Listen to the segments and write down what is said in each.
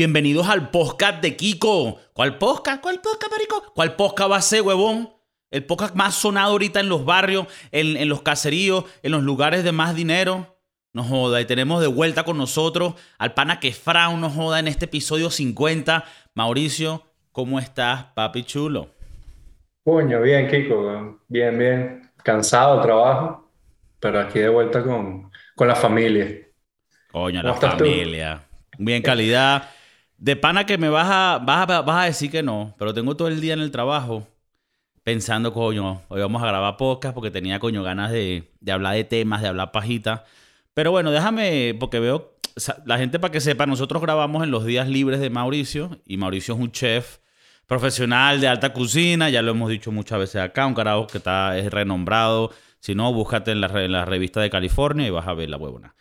Bienvenidos al podcast de Kiko. ¿Cuál podcast? ¿Cuál podcast, marico? ¿Cuál podcast va a ser, huevón? El podcast más sonado ahorita en los barrios, en, en los caseríos, en los lugares de más dinero. No joda, y tenemos de vuelta con nosotros al pana que Frau nos joda en este episodio 50. Mauricio, ¿cómo estás, papi chulo? Coño, bien, Kiko. Bien, bien. Cansado del trabajo, pero aquí de vuelta con, con la familia. Coño, ¿Cómo la estás tú? familia. Bien calidad. De pana que me vas a, vas, a, vas a decir que no, pero tengo todo el día en el trabajo pensando, coño, hoy vamos a grabar podcast porque tenía, coño, ganas de, de hablar de temas, de hablar pajita. Pero bueno, déjame, porque veo, la gente para que sepa, nosotros grabamos en los días libres de Mauricio y Mauricio es un chef profesional de alta cocina, ya lo hemos dicho muchas veces acá, un carajo que está, es renombrado. Si no, búscate en la, en la revista de California y vas a ver la huevona.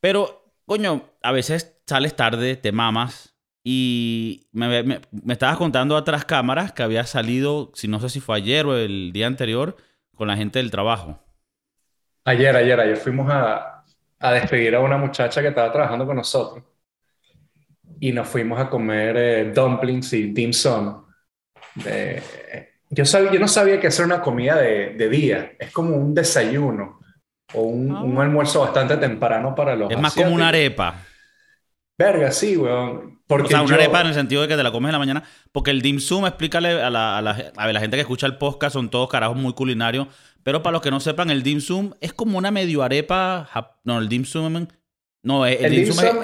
Pero, coño, a veces sales tarde, te mamas. Y me, me- me estabas contando atrás cámaras que había salido, si no sé si fue ayer o el día anterior, con la gente del trabajo. Ayer, ayer, ayer fuimos a, a despedir a una muchacha que estaba trabajando con nosotros. Y nos fuimos a comer eh, dumplings y dim sum. De- yo, sab- yo no sabía que era una comida de, de día. Es como un desayuno o un, Ah. un almuerzo bastante temprano para los Es más como una arepa. Verga, sí, weón. Porque O sea, una yo- arepa en el sentido de que te la comes en la mañana. Porque el dim sum, explícale a la, a la- a ver, la gente que escucha el podcast, son todos carajos muy culinarios. Pero para los que no sepan, el dim sum es como una medio arepa. No, el dim sum. No, el, El dim dim sum es-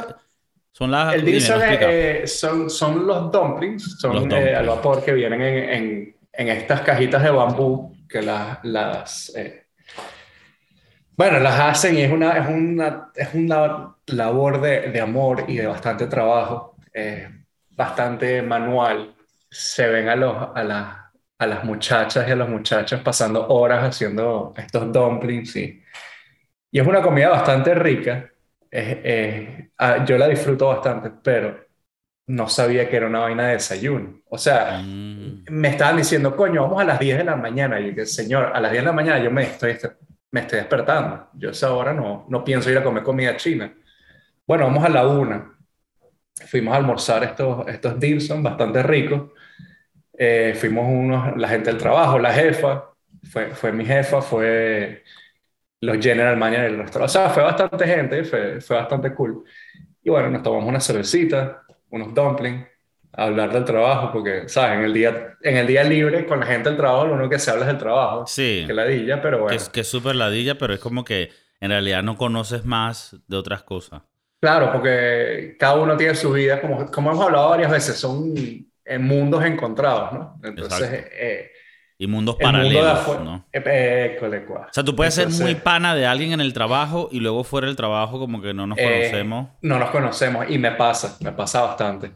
son las. El dim sum es, eh, son, son los dumplings, son Los eh, dumplings. al vapor que vienen en, en- en estas cajitas de bambú que las, las eh, bueno, las hacen y es una, es una, es una labor de, de amor y de bastante trabajo, eh, bastante manual. Se ven a, los, a, las, a las muchachas y a los muchachos pasando horas haciendo estos dumplings y, y es una comida bastante rica. Eh, eh, ah, yo la disfruto bastante, pero no sabía que era una vaina de desayuno. O sea, Mm. me estaban diciendo, coño, vamos a las 10 de la mañana. Y yo, que, señor, a las 10 de la mañana yo me estoy, me estoy despertando. Yo a esa hora no, no pienso ir a comer comida china. Bueno, vamos a la una. Fuimos a almorzar estos, estos dim sum bastante ricos. Eh, fuimos unos, la gente del trabajo, la jefa, fue, fue mi jefa, fue los general manager del restaurante. O sea, fue bastante gente, fue, fue bastante cool. Y bueno, nos tomamos una cervecita, unos dumplings, a hablar del trabajo, porque, ¿sabes? En el día, en el día libre con la gente del trabajo, lo único que se habla es del trabajo. Sí. Que ladilla, pero Que, bueno. es- que es súper ladilla, pero es como que en realidad no conoces más de otras cosas. Claro, porque cada uno tiene su vida, como, como hemos hablado varias veces, son en mundos encontrados, ¿no? Entonces, eh, Y mundos mundo paralelos, afuera. ¿no? eh. O sea, tú puedes ser muy pana de alguien en el trabajo y luego fuera del trabajo como que no nos eh, conocemos. no nos conocemos y me pasa, me pasa bastante.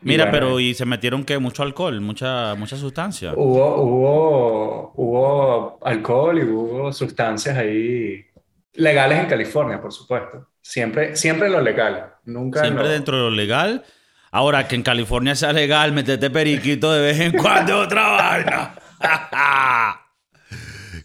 Mira, bueno, pero y se metieron que mucho alcohol, mucha, mucha sustancia. Hubo, hubo, hubo alcohol y hubo sustancias ahí legales en California, por supuesto. Siempre, siempre lo legal, nunca Siempre lo- dentro de lo legal. Ahora que en California sea legal, metete periquito de vez en cuando otra vaina.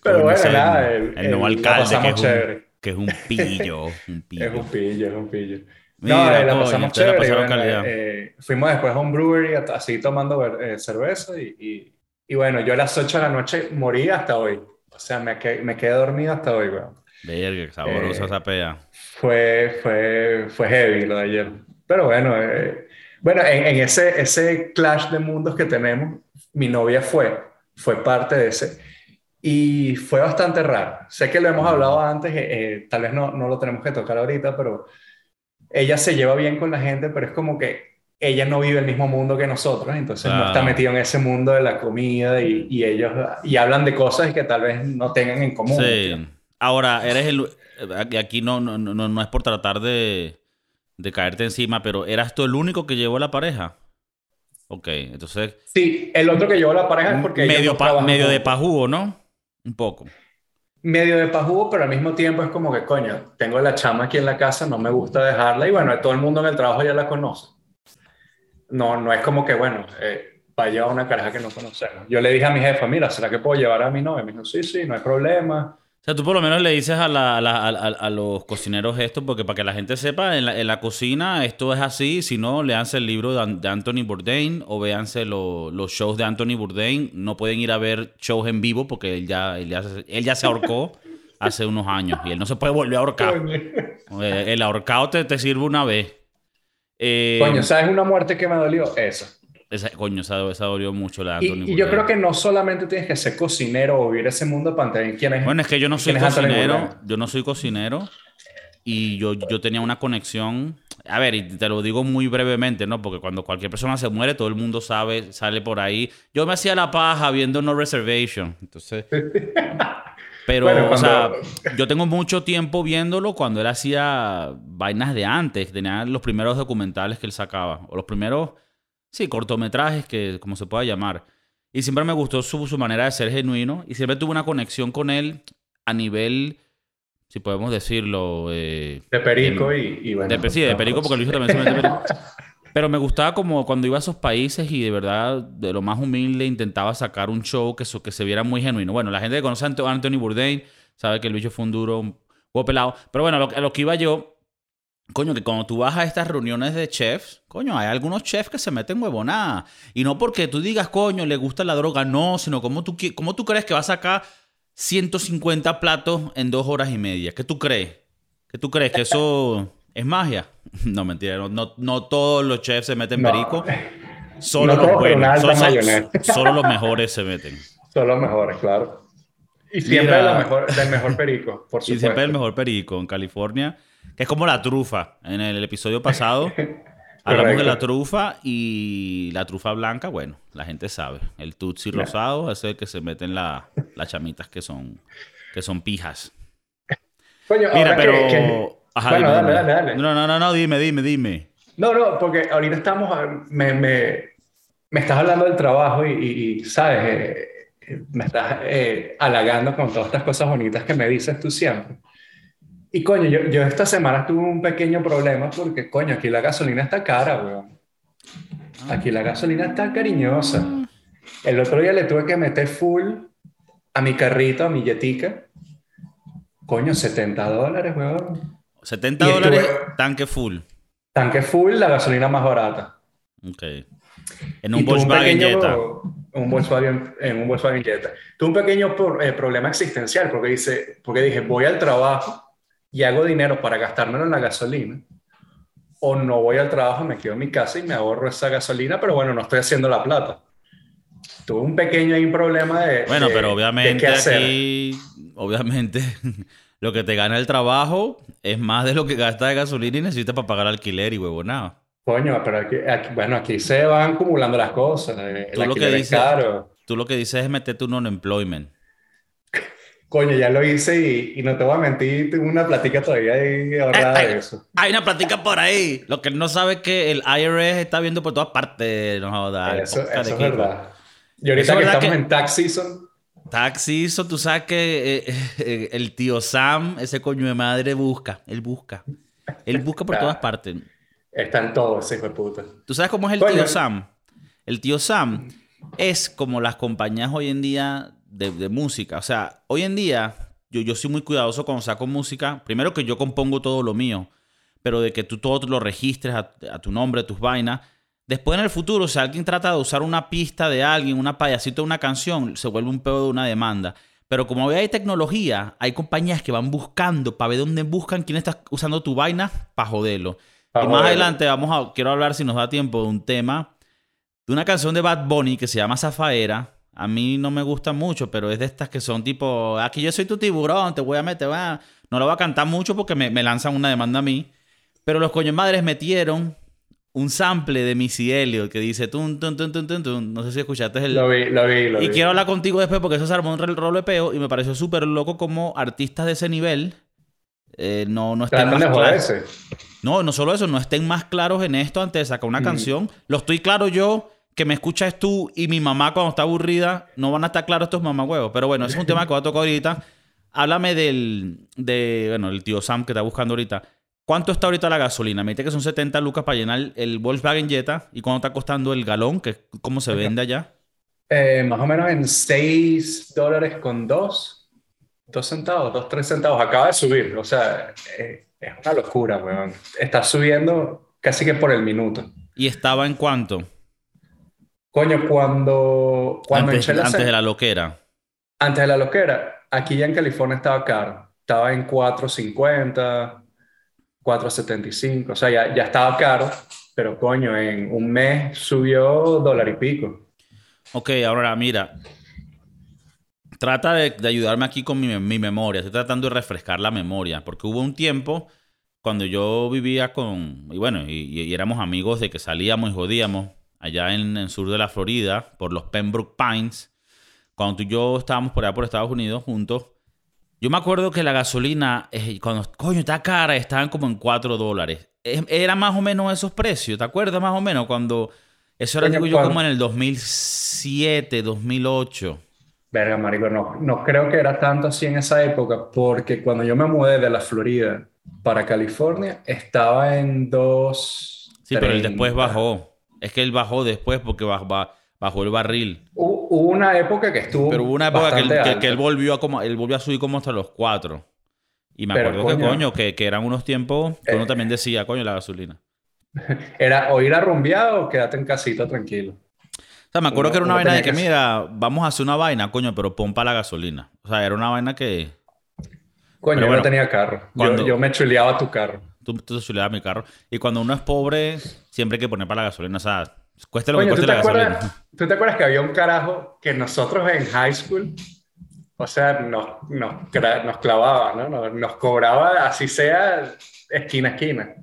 Pero bueno, es nada, el, el- el nuevo el- la alcalde que es, un, que es un pillo, un pillo. Es un pillo, es un pillo. Mira, no, eh, la coño, pasamos la chévere. pasaron bueno, eh, fuimos después a un brewery así tomando eh, cerveza y, y, y bueno, yo a las 8 de la noche morí hasta hoy. O sea, me, quedé- me quedé dormido hasta hoy, weón. Verga, qué sabrosa Eh, esa pea. Fue, fue, fue heavy lo de ayer. Pero bueno, eh, bueno en, en ese, ese clash de mundos que tenemos, mi novia fue, fue parte de ese. Y fue bastante raro. Sé que lo hemos hablado antes, eh, eh, tal vez no, no lo tenemos que tocar ahorita, pero ella se lleva bien con la gente, pero es como que ella no vive el mismo mundo que nosotros, entonces no está metido en ese mundo de la comida y, y ellos y hablan de cosas que tal vez no tengan en común. Sí. Ahora, eres el. aquí- Aquí no, no, no, no es por tratar de, de caerte encima, pero ¿eras tú el único que llevó a la pareja? Ok, entonces. Sí, el otro que llevó la pareja es porque medio, no pa- medio de pajugo, ¿no? Un poco. medio de pajugo, pero al mismo tiempo es como que, coño, tengo la chama aquí en la casa, no me gusta dejarla y bueno, todo el mundo en el trabajo ya la conoce. No, no es como que, bueno, eh, vaya a una caraja que no conocemos. Yo le dije a mi jefa, mira, ¿será que puedo llevar a mi novia? Me dijo, sí, sí, no hay problema. Sea, tú por lo menos le dices a, la- a la- a- a- los cocineros esto, porque para que la gente sepa, en la, en la cocina esto es así. Si no, leanse el libro de, An- de Anthony Bourdain o véanse lo- los shows de Anthony Bourdain. No pueden ir a ver shows en vivo porque él ya, él ya, se- él ya se ahorcó hace unos años y él no se puede volver a ahorcar. Eh, El ahorcado te, te sirve una vez. Eh, Coño, ¿sabes una muerte que me dolió? Esa. Esa- coño, esa, esa dolió mucho la de Y, Anthony y yo creo que no solamente tienes que ser cocinero o vivir ese mundo de pantalla. ¿Quién es? Bueno, es que yo no soy ¿Quién es Anthony cocinero. Yo no soy cocinero. Y yo, yo tenía una conexión. A ver, y te lo digo muy brevemente, ¿no? Porque cuando cualquier persona se muere, todo el mundo sabe, sale por ahí. Yo me hacía la paja viendo No Reservation. Entonces. Pero, Bueno, o cuando- sea, yo tengo mucho tiempo viéndolo cuando él hacía vainas de antes. Tenía los primeros documentales que él sacaba. O los primeros, sí, cortometrajes, que como se pueda llamar. Y siempre me gustó su, su manera de ser genuino. Y siempre tuve una conexión con él a nivel, si podemos decirlo, eh, De Perico y, y bueno. de, sí, de Perico, porque Luis también se mete Perico. Pero me gustaba como cuando iba a esos países y de verdad, de lo más humilde, intentaba sacar un show que, so- que se viera muy genuino. Bueno, la gente que conoce a Anthony Bourdain sabe que el bicho fue un duro, un huevo pelado. Pero bueno, a lo, a lo que iba yo, coño, que cuando tú vas a estas reuniones de chefs, coño, hay algunos chefs que se meten huevonada. Y no porque tú digas, coño, le gusta la droga, no, sino como tú, cómo tú crees que va a sacar 150 platos en dos horas y media. ¿Qué tú crees? ¿Qué tú crees? ¿Que eso es magia? No, mentira. No, no, no todos los chefs se meten No. perico. Solo No los buenos. Solo, solo los mejores se meten. Son los mejores, claro. Y siempre Mira. la mejor, del mejor Perico, por Y supuesto. siempre el mejor perico en California, que es como la trufa. En el episodio pasado hablamos de la trufa y la trufa blanca, bueno, la gente sabe. El tutsi Claro. rosado es el que se meten la- las chamitas que son, que son pijas. Coño, Mira, pero... que- que- Ajá, Bueno, dime, dale, dale, dale. No, no, no, no, dime, dime, dime. No, no, porque ahorita estamos, a- me, me, me estás hablando del trabajo y, y- y, ¿sabes? Eh, eh, me estás eh, halagando con todas estas cosas bonitas que me dices tú siempre. Y coño, yo, yo esta semana tuve un pequeño problema porque, coño, aquí la gasolina está cara, weón. Aquí la gasolina está cariñosa. El otro día le tuve que meter full a mi carrito, a mi yetica. Coño, 70 dólares, weón. 70 Y dólares, tanque full. Tanque full, la gasolina más barata. Ok. En un Volkswagen pequeño- Jetta. Un Volkswagen, en un Volkswagen Jetta. Tuve un pequeño por- eh, problema existencial porque, dice, porque dije, voy al trabajo y hago dinero para gastármelo en la gasolina. O no voy al trabajo, me quedo en mi casa y me ahorro esa gasolina, pero bueno, no estoy haciendo la plata. Tuve un pequeño ahí problema de. Bueno, de- pero obviamente aquí, obviamente, lo que te gana el trabajo es más de lo que gastas de gasolina y necesitas para pagar alquiler y huevonada. Coño, pero aquí, aquí- bueno, aquí se van acumulando las cosas. eh, Tú El lo que dices- caro. Tú lo que dices es meterte un unemployment. Coño, ya lo hice y, y no te voy a mentir, tengo una platica todavía ahí ahorrada ay. de eso. Hay una plática por ahí. Lo que él no sabe es que el IRS está viendo por todas partes. No Eso, eso es verdad. Y ahorita es que estamos que- en tax season, Taxi, eso tú sabes que eh, eh, el tío Sam, ese coño de madre, busca. Él busca. Él busca por Ah. todas partes. están todos, hijo de puta. ¿Tú sabes cómo es el Coño. tío Sam? El tío Sam es como las compañías hoy en día de, de música. O sea, hoy en día yo, yo soy muy cuidadoso cuando saco música. Primero que yo compongo todo lo mío, pero de que tú todo lo registres a, a tu nombre, tus vainas. Después en el futuro, si alguien trata de usar una pista de alguien, una payasito de una canción, se vuelve un pedo de una demanda. Pero como hoy hay tecnología, hay compañías que van buscando para ver dónde buscan quién está usando tu vaina para joderlo. Pa' y más adelante vamos a, quiero hablar si nos da tiempo de un tema, de una canción de Bad Bunny que se llama Zafaera. A mí no me gusta mucho, pero es de estas que son tipo, aquí yo soy tu tiburón, te voy a meter, va. No la voy a cantar mucho porque me, me lanzan una demanda a mí. Pero los coños madres metieron un sample de Missy Elliott que dice tun, tun, tun, tun, tun. No sé si escuchaste el... Lo vi, lo vi, lo Y vi. quiero hablar contigo después porque eso se armó un rolo de peo y me pareció súper loco como artistas de ese nivel eh, no, no estén más claros. No, no solo eso, no estén más claros en esto antes de sacar una Mm. canción. Lo estoy claro yo, que me escuchas tú y mi mamá cuando está aburrida, no van a estar claros estos mamagüevos. Pero bueno, ese es un tema que voy a tocar ahorita. Háblame del, de, bueno, el tío Sam que está buscando ahorita. ¿Cuánto está ahorita la gasolina? Me dice que son 70 lucas para llenar el Volkswagen Jetta. ¿Y cuánto está costando el galón? Que es cómo se vende allá. Eh, más o menos en 6 dólares con 2. Dos centavos, dos, tres centavos. Acaba de subir. O sea, eh, es una locura, weón. Está subiendo casi que por el minuto. ¿Y estaba en cuánto? Coño, cuando, cuando antes, antes de la loquera. antes de la loquera, aquí ya en California estaba caro. Estaba en 4.50, 4.75. O sea, ya, ya estaba caro. Pero coño, en un mes subió dólar y pico. Ok, ahora mira. Trata de, de ayudarme aquí con mi, mi memoria. Estoy tratando de refrescar la memoria. Porque hubo un tiempo cuando yo vivía con. Y bueno, y, y éramos amigos de que salíamos y jodíamos allá en el sur de la Florida, por los Pembroke Pines. Cuando tú y yo estábamos por allá por Estados Unidos juntos. Yo me acuerdo que la gasolina, eh, cuando, coño, está cara, estaban como en 4 dólares. Eh, Era más o menos esos precios, ¿te acuerdas más o menos? Cuando, eso era, digo yo, como en el 2007, 2008. Verga, marico, no, no creo que era tanto así en esa época, porque cuando yo me mudé de la Florida para California, estaba en dos... Sí, pero él después bajó. Es que él bajó después porque baj- ba- bajó el barril. Hubo una época que estuvo Pero hubo una época que él, bastante que- que él alta. volvió a como, él volvió a subir como hasta los 4. Y me Pero, acuerdo que, coño. que, que eran unos tiempos que uno Eh. también decía, coño, la gasolina. Era o ir a rumbear o quédate en casita tranquilo. O sea, me acuerdo Uno- que era una vaina de que, que- mira, vamos a hacer una vaina, coño, pero pon para la gasolina. O sea, era una vaina que Coño, Pero yo bueno, no tenía carro. Yo, cuando- yo me chuleaba tu carro. Tú, tú chuleabas mi carro. Y cuando uno es pobre, siempre hay que poner para la gasolina. O sea, cueste lo que Coño, ¿tú cueste te, la gasolina. acuerdas, ¿tú te acuerdas que había un carajo que nosotros en high school, o sea, nos, nos, nos clavaba, ¿no? Nos, nos cobraba, así sea, esquina a esquina.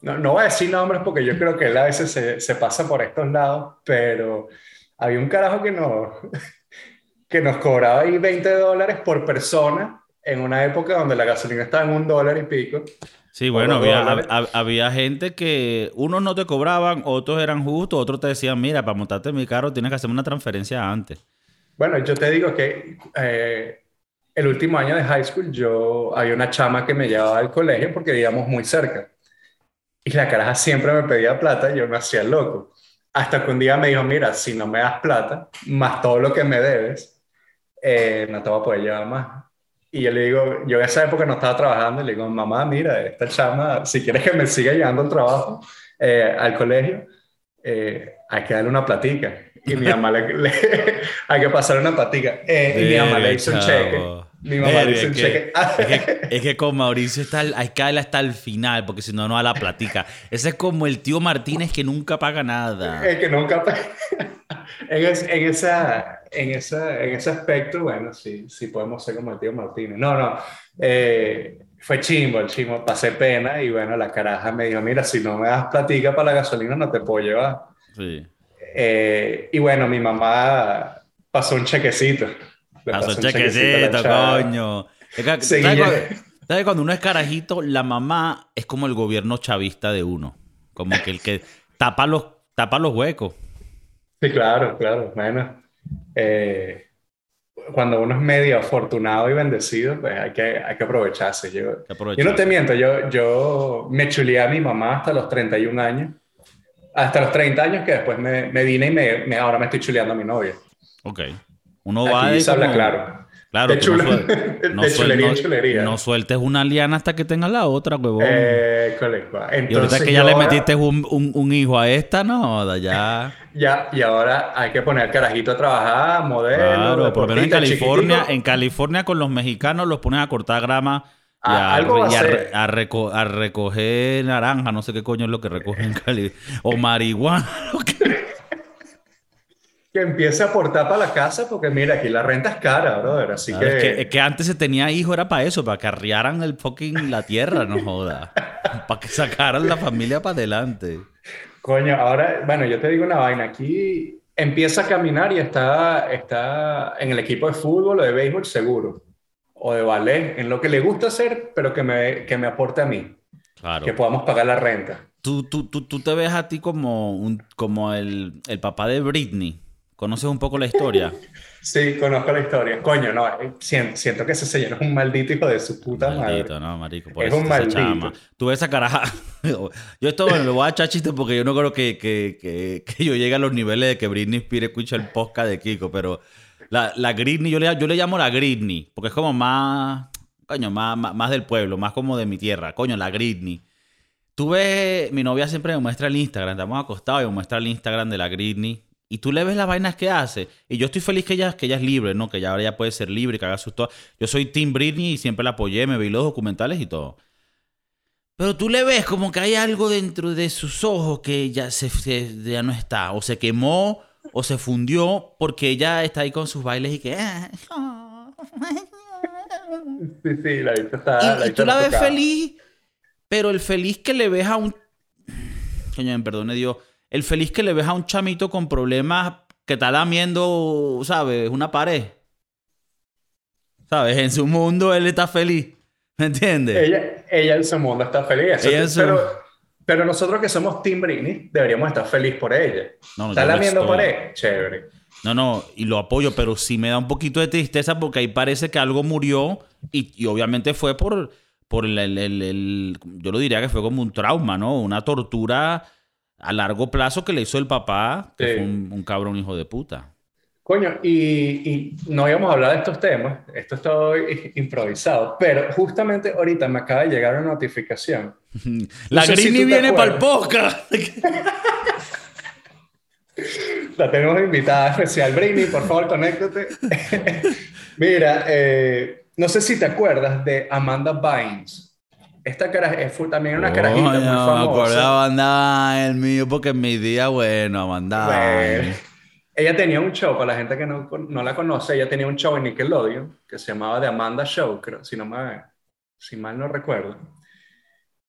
No, no voy a decir nombres porque yo creo que él a veces se, se pasa por estos lados, pero había un carajo que nos, que nos cobraba ahí 20 dólares por persona en una época donde la gasolina estaba en un dólar y pico. Sí, bueno, había, dólares. hab- había gente que unos no te cobraban, otros eran justos, otros te decían, mira, para montarte en mi carro tienes que hacerme una transferencia antes. Bueno, yo te digo que eh, el último año de high school yo había una chama que me llevaba al colegio porque vivíamos muy cerca. Y la caraja siempre me pedía plata y yo me hacía loco. Hasta que un día me dijo, mira, si no me das plata, más todo lo que me debes, eh, no te voy a poder llevar más. Y yo le digo, yo en esa época no estaba trabajando, y le digo, mamá, mira, esta chama, si quieres que me siga llevando al trabajo, eh, al colegio, eh, hay que darle una platica. Y mi mamá le, le- hay que pasarle una platica. Eh, y mi mamá le hizo un cheque. Mi mamá Verga, un es que- cheque. Es que, es que con Mauricio está, hay que darle hasta el final, porque si no, no da la platica. Ese es como el tío Martínez que nunca paga nada. Es que nunca. en, es- en esa, en, esa, en ese aspecto, bueno, sí, sí podemos ser como el tío Martínez. No, no. eh, fue chimbo, el chimbo. Pasé pena y bueno, la caraja me dijo: Mira, si no me das platica para la gasolina, no te puedo llevar. Sí. Eh, y bueno, mi mamá pasó un chequecito. Pasó un chequecito coño. Es que- ¿sabes, cuando, sabes cuando uno es carajito, la mamá es como el gobierno chavista de uno? Como que el que tapa los, tapa los huecos. Sí, claro, claro. Bueno, eh, cuando uno es medio afortunado y bendecido, pues hay que, hay que aprovecharse. Yo, no te miento, yo, yo me chuleé a mi mamá hasta los 31 años. Hasta los 30 años que después me, me vine y me, me- ahora me estoy chuleando a mi novia. Ok. Uno va Aquí de se habla claro. Claro, De no, suel- no de suel- chulería no- chulería. no sueltes una liana hasta que tengas la otra, huevón. Eh, colegua. y ahorita Entonces que ya le metiste un, un- un hijo a esta, no, ya. Ya, y ahora hay que poner carajito a trabajar, modelo, Claro, por lo menos en California, en California con los mexicanos los ponen a cortar grama y Ah, a, algo va a y a ser. re- a reco- a recoger naranja, no sé qué coño es lo que recogen en Cali. O marihuana. lo que- Que empiece a aportar para la casa, porque mira, aquí la renta es cara, brother. Así Claro, que, es, que, es que antes se tenía hijos, era para eso, para que arriaran el fucking la tierra, no joda. para que sacaran la familia para adelante. coño, ahora, bueno, yo te digo una vaina. Aquí empieza a caminar y está, está en el equipo de fútbol o de béisbol seguro. O de ballet, en lo que le gusta hacer, pero que me, que me aporte a mí. Claro. Que podamos pagar la renta. Tú, tú, tú, tú te ves a ti como, un, como el, el papá de Britney. ¿Conoces un poco la historia? Sí, conozco la historia. Coño, no, eh, siento, siento que ese señor es un maldito hijo de su puta Maldito, madre. ¿no, marico? Por Es eso un maldito. chama. Tú ves esa caraja. Yo esto, bueno, le voy a echar chiste porque yo no creo que, que, que, que yo llegue a los niveles de que Britney Spears escucha el podcast de Kiko, pero La, la Gridney, yo le, yo le llamo la Gridney, porque es como más, coño, más, más, más del pueblo, más como de mi tierra. Coño, la Gridney. Tú ves, mi novia siempre me muestra el Instagram, estamos acostados y me muestra el Instagram de la Gridney. Y tú le ves las vainas que hace. Y yo estoy feliz que ella, que ella es libre, ¿no? Que ella ahora ya puede ser libre, que haga sus. Yo soy Team Britney y siempre la apoyé, me vi los documentales y todo. Pero tú le ves como que hay algo dentro de sus ojos que ya, se, se- ya no está. O se quemó o se fundió porque ella está ahí con sus bailes y que... "Ah, Sí, sí, la vista está. y, vista tú la ves tocada. feliz, pero el feliz que le ves a un... Coño, me perdone Dios. El feliz que le ves a un chamito con problemas que está lamiendo, ¿sabes? Una pared. ¿Sabes? En su mundo él está feliz. ¿Me entiendes? Ella, ella en su mundo está feliz. Ella su- pero, pero nosotros que somos Team Britney deberíamos estar feliz por ella. No, no, ¿Está lamiendo estoy. pared? Chévere. No, no, y lo apoyo, pero sí me da un poquito de tristeza porque ahí parece que algo murió y, y obviamente fue por, por el, el- el- el- Yo lo diría que fue como un trauma, ¿no? Una tortura a largo plazo que le hizo el papá, que Sí. fue un, un cabrón hijo de puta. Coño, y, y no íbamos a hablar de estos temas, esto está hoy improvisado, pero justamente ahorita me acaba de llegar una notificación. La sé si Grini viene para el podcast. La tenemos invitada especial. Britney, por favor, conéctate. Mira, eh, no sé si te acuerdas de Amanda Bynes. Esta cara es fue también una carajita muy Coño, Me famosa. acordaba, andaba el mío porque en mi día, bueno, andaba. Bueno, ella tenía un show, para la gente que no, no la conoce, ella tenía un show en Nickelodeon que se llamaba The Amanda Show, creo, si, no me, si mal no recuerdo.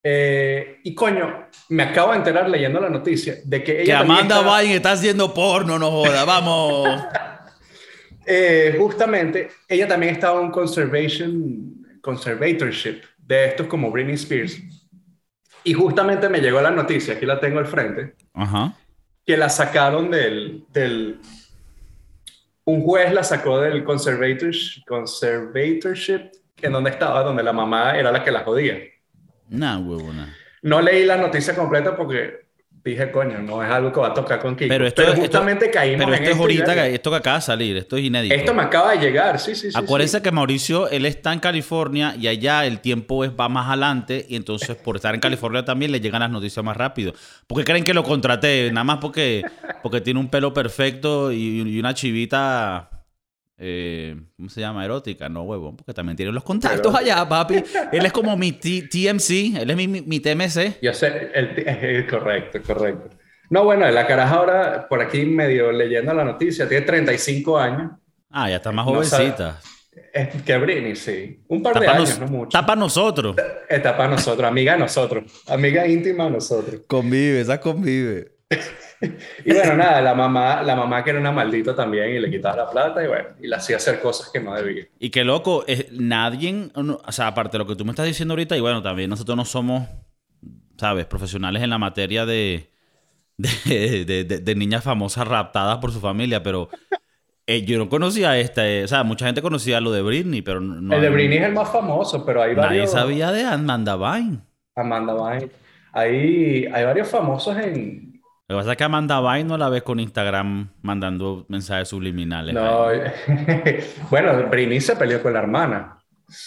Eh, y coño, me acabo de enterar leyendo la noticia de que ella Que Amanda estaba- Vine está haciendo porno, no joda, vamos. Eh, justamente, ella también estaba en conservation, conservatorship de estos como Britney Spears. Y justamente me llegó la noticia, aquí la tengo al frente, Ajá. que la sacaron del, del... Un juez la sacó del conservatorship, conservatorship en donde estaba, donde la mamá era la que la jodía. Nah, huevona. No leí la noticia completa porque dije, coño, no es algo que va a tocar con Kiko. Pero esto, esto- justamente caímos pero en esto es esto ahorita, que- esto que acaba de salir, esto es inédito. Esto me acaba de llegar, sí, sí, sí. Acuérdense sí. que Mauricio, él está en California y allá el tiempo es, va más adelante y entonces por estar en California también le llegan las noticias más rápido. ¿Por qué creen que lo contraté? Nada más porque, porque tiene un pelo perfecto y, y una chivita, eh, ¿cómo se llama? Erótica, no huevón, porque también tiene los contactos allá, papi. Él es como mi T- TMC, él es mi, mi, mi TMC. Yo sé, el, eh, correcto, correcto. No, bueno, la caraja ahora, por aquí medio leyendo la noticia, tiene 35 años. Ah, ya está más No sabe- jovencita. Es que Britney, sí. Un par de Está para años, no mucho. Está para nosotros. Está para nosotros, amiga de nosotros. Amiga íntima de nosotros. Convive, esa convive. Y bueno, nada, la mamá, la mamá que era una maldita también y le quitaba la plata y bueno, y le hacía hacer cosas que no debía. Y qué loco, es, nadie, o sea, aparte de lo que tú me estás diciendo ahorita, y bueno, también nosotros no somos, ¿sabes?, profesionales en la materia de, de, de- de- de niñas famosas raptadas por su familia, pero eh, yo no conocía esta, eh, o sea, mucha gente conocía lo de Britney, pero no... el de Britney es el más famoso, pero hay Nadie varios... sabía de Amanda Vine. Amanda Bynes. Hay, hay varios famosos en... Lo que pasa es que Amanda Vine no la ves con Instagram mandando mensajes subliminales. No, bueno, Britney se peleó con la hermana.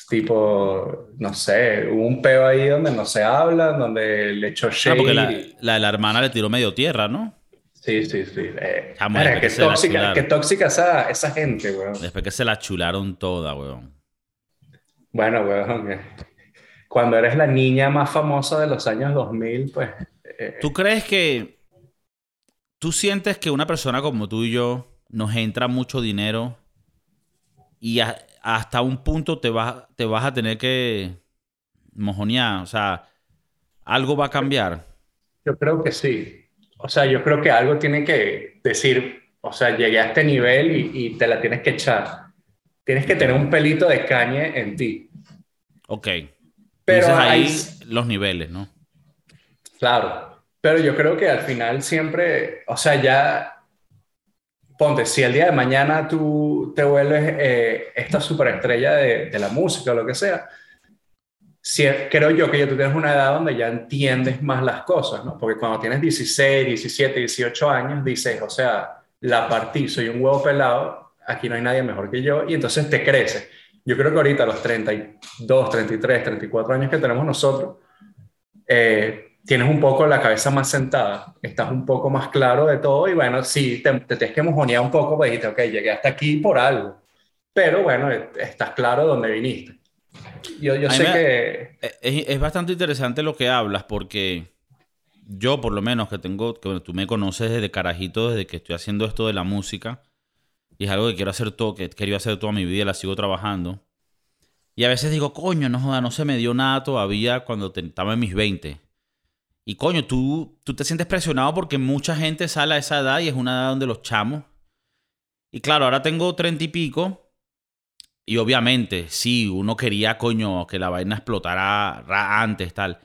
Tipo, no sé, hubo un peo ahí donde no se habla, donde le echó Ah, shade. porque la, la de la hermana le tiró medio tierra, ¿no? Sí, sí, sí. Eh, qué, que tóxica, qué tóxica esa, esa gente, weón. Después que se la chularon toda, weón. Bueno, weón. eh, Cuando eres la niña más famosa de los años 2000, pues... eh, ¿Tú crees que tú sientes que una persona como tú y yo nos entra mucho dinero y a- hasta un punto te vas, te vas a tener que mojonear? O sea, algo va a cambiar. Yo creo que sí. O sea, yo creo que algo tiene que decir, o sea, llegué a este nivel y, y te la tienes que echar. Tienes que tener un pelito de caña en ti. Ok. Pero ahí hay- los niveles, ¿no? Claro. Pero yo creo que al final siempre, o sea, ya, ponte, si el día de mañana tú te vuelves eh, esta superestrella de, de la música o lo que sea, si, creo yo que ya tú tienes una edad donde ya entiendes más las cosas, ¿no? Porque cuando tienes 16, 17, 18 años, dices, o sea, la partí, soy un huevo pelado, aquí no hay nadie mejor que yo, y entonces te crece. Yo creo que ahorita a los 32, 33, 34 años que tenemos nosotros, eh, tienes un poco la cabeza más sentada, estás un poco más claro de todo y bueno, sí, te, te tienes que mojonear un poco, pues dijiste, ok, llegué hasta aquí por algo, pero bueno, estás claro de dónde viniste. Yo, yo sé que... Es, es, bastante interesante lo que hablas porque yo por lo menos que tengo, que tú me conoces desde carajito, desde que estoy haciendo esto de la música, y es algo que quiero hacer todo, que quería hacer toda mi vida y la sigo trabajando. Y a veces digo, coño, no joda, no se me dio nada todavía cuando estaba en mis 20. Y coño, tú, tú te sientes presionado porque mucha gente sale a esa edad y es una edad donde los chamos. Y claro, ahora tengo 30 y pico. Y obviamente, sí, uno quería, coño, que la vaina explotara antes, tal.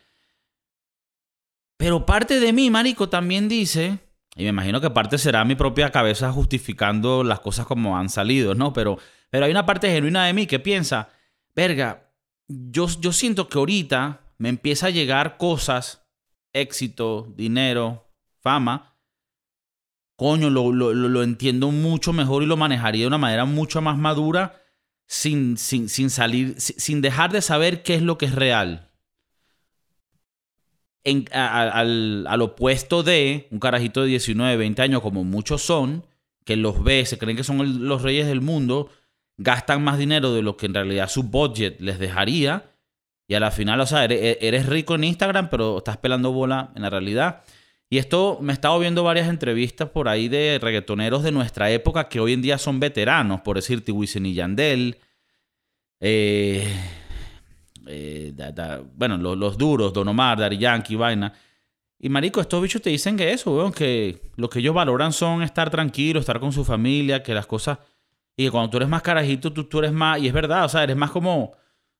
Pero parte de mí, marico, también dice, y me imagino que parte será mi propia cabeza justificando las cosas como han salido, ¿no? Pero, pero hay una parte genuina de mí que piensa, verga, yo, yo siento que ahorita me empieza a llegar cosas, éxito, dinero, fama. Coño, lo, lo, lo entiendo mucho mejor y lo manejaría de una manera mucho más madura sin, sin, sin salir, sin dejar de saber qué es lo que es real al, opuesto de un carajito de 19, 20 años, como muchos son, que los ve, se creen que son los reyes del mundo, gastan más dinero de lo que en realidad su budget les dejaría. Y a la final, o sea, eres, eres rico en Instagram, pero estás pelando bola en la realidad. Y esto me he estado viendo varias entrevistas por ahí de reggaetoneros de nuestra época que hoy en día son veteranos, por decirte Wisin y Yandel. Eh, eh, bueno, los, duros, Don Omar, Daddy Yankee, vaina. Y marico, estos bichos te dicen que eso, que lo que ellos valoran son estar tranquilos, estar con su familia, que las cosas... Y que cuando tú eres más carajito, tú, tú eres más... Y es verdad, o sea, eres más como...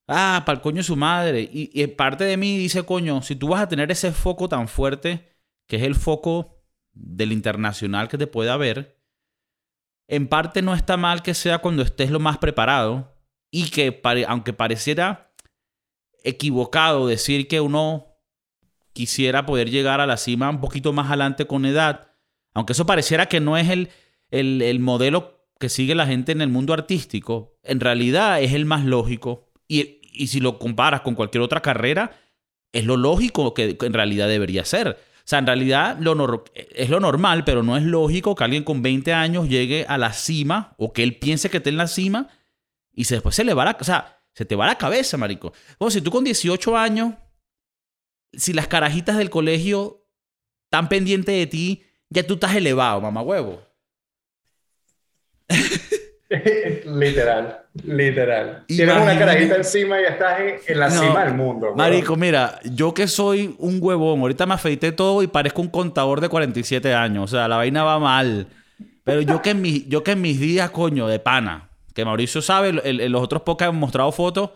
Ah, para el coño su madre. Y, y parte de mí dice, coño, si tú vas a tener ese foco tan fuerte, que es el foco del internacional que te puede haber, en parte no está mal que sea cuando estés lo más preparado y que aunque pareciera equivocado decir que uno quisiera poder llegar a la cima un poquito más adelante con edad, aunque eso pareciera que no es el, el, modelo que sigue la gente en el mundo artístico, en realidad es el más lógico. Y, y si lo comparas con cualquier otra carrera, es lo lógico que en realidad debería ser. O sea, en realidad es lo normal, pero no es lógico que alguien con 20 años llegue a la cima o que él piense que está en la cima y se, después se le va la... O sea, se te va la cabeza, marico. Como si tú con 18 años, si las carajitas del colegio están pendientes de ti, ya tú estás elevado, mamá huevo. literal, literal. Tienes una carajita encima y ya estás en, la cima del mundo. Marico, mira, yo que soy un huevón, ahorita me afeité todo y parezco un contador de 47 años. O sea, la vaina va mal. Pero yo que en, yo que en mis días, coño, de pana, que Mauricio sabe, en los otros podcasts han mostrado fotos.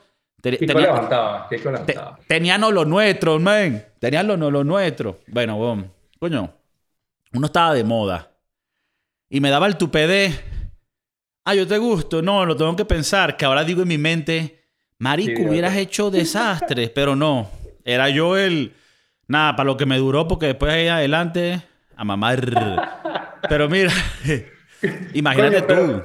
tenían lo nuestro, man. Tenían lo, lo nuestro. Bueno, bueno, coño, uno estaba de moda. Y me daba el tupé ah, yo te gusto. No, lo tengo que pensar. Que ahora digo en mi mente, marico, hubieras hecho desastres, pero no. Era yo el... Nada, para lo que me duró, porque después ahí adelante, a mamar. pero mira, imagínate tú.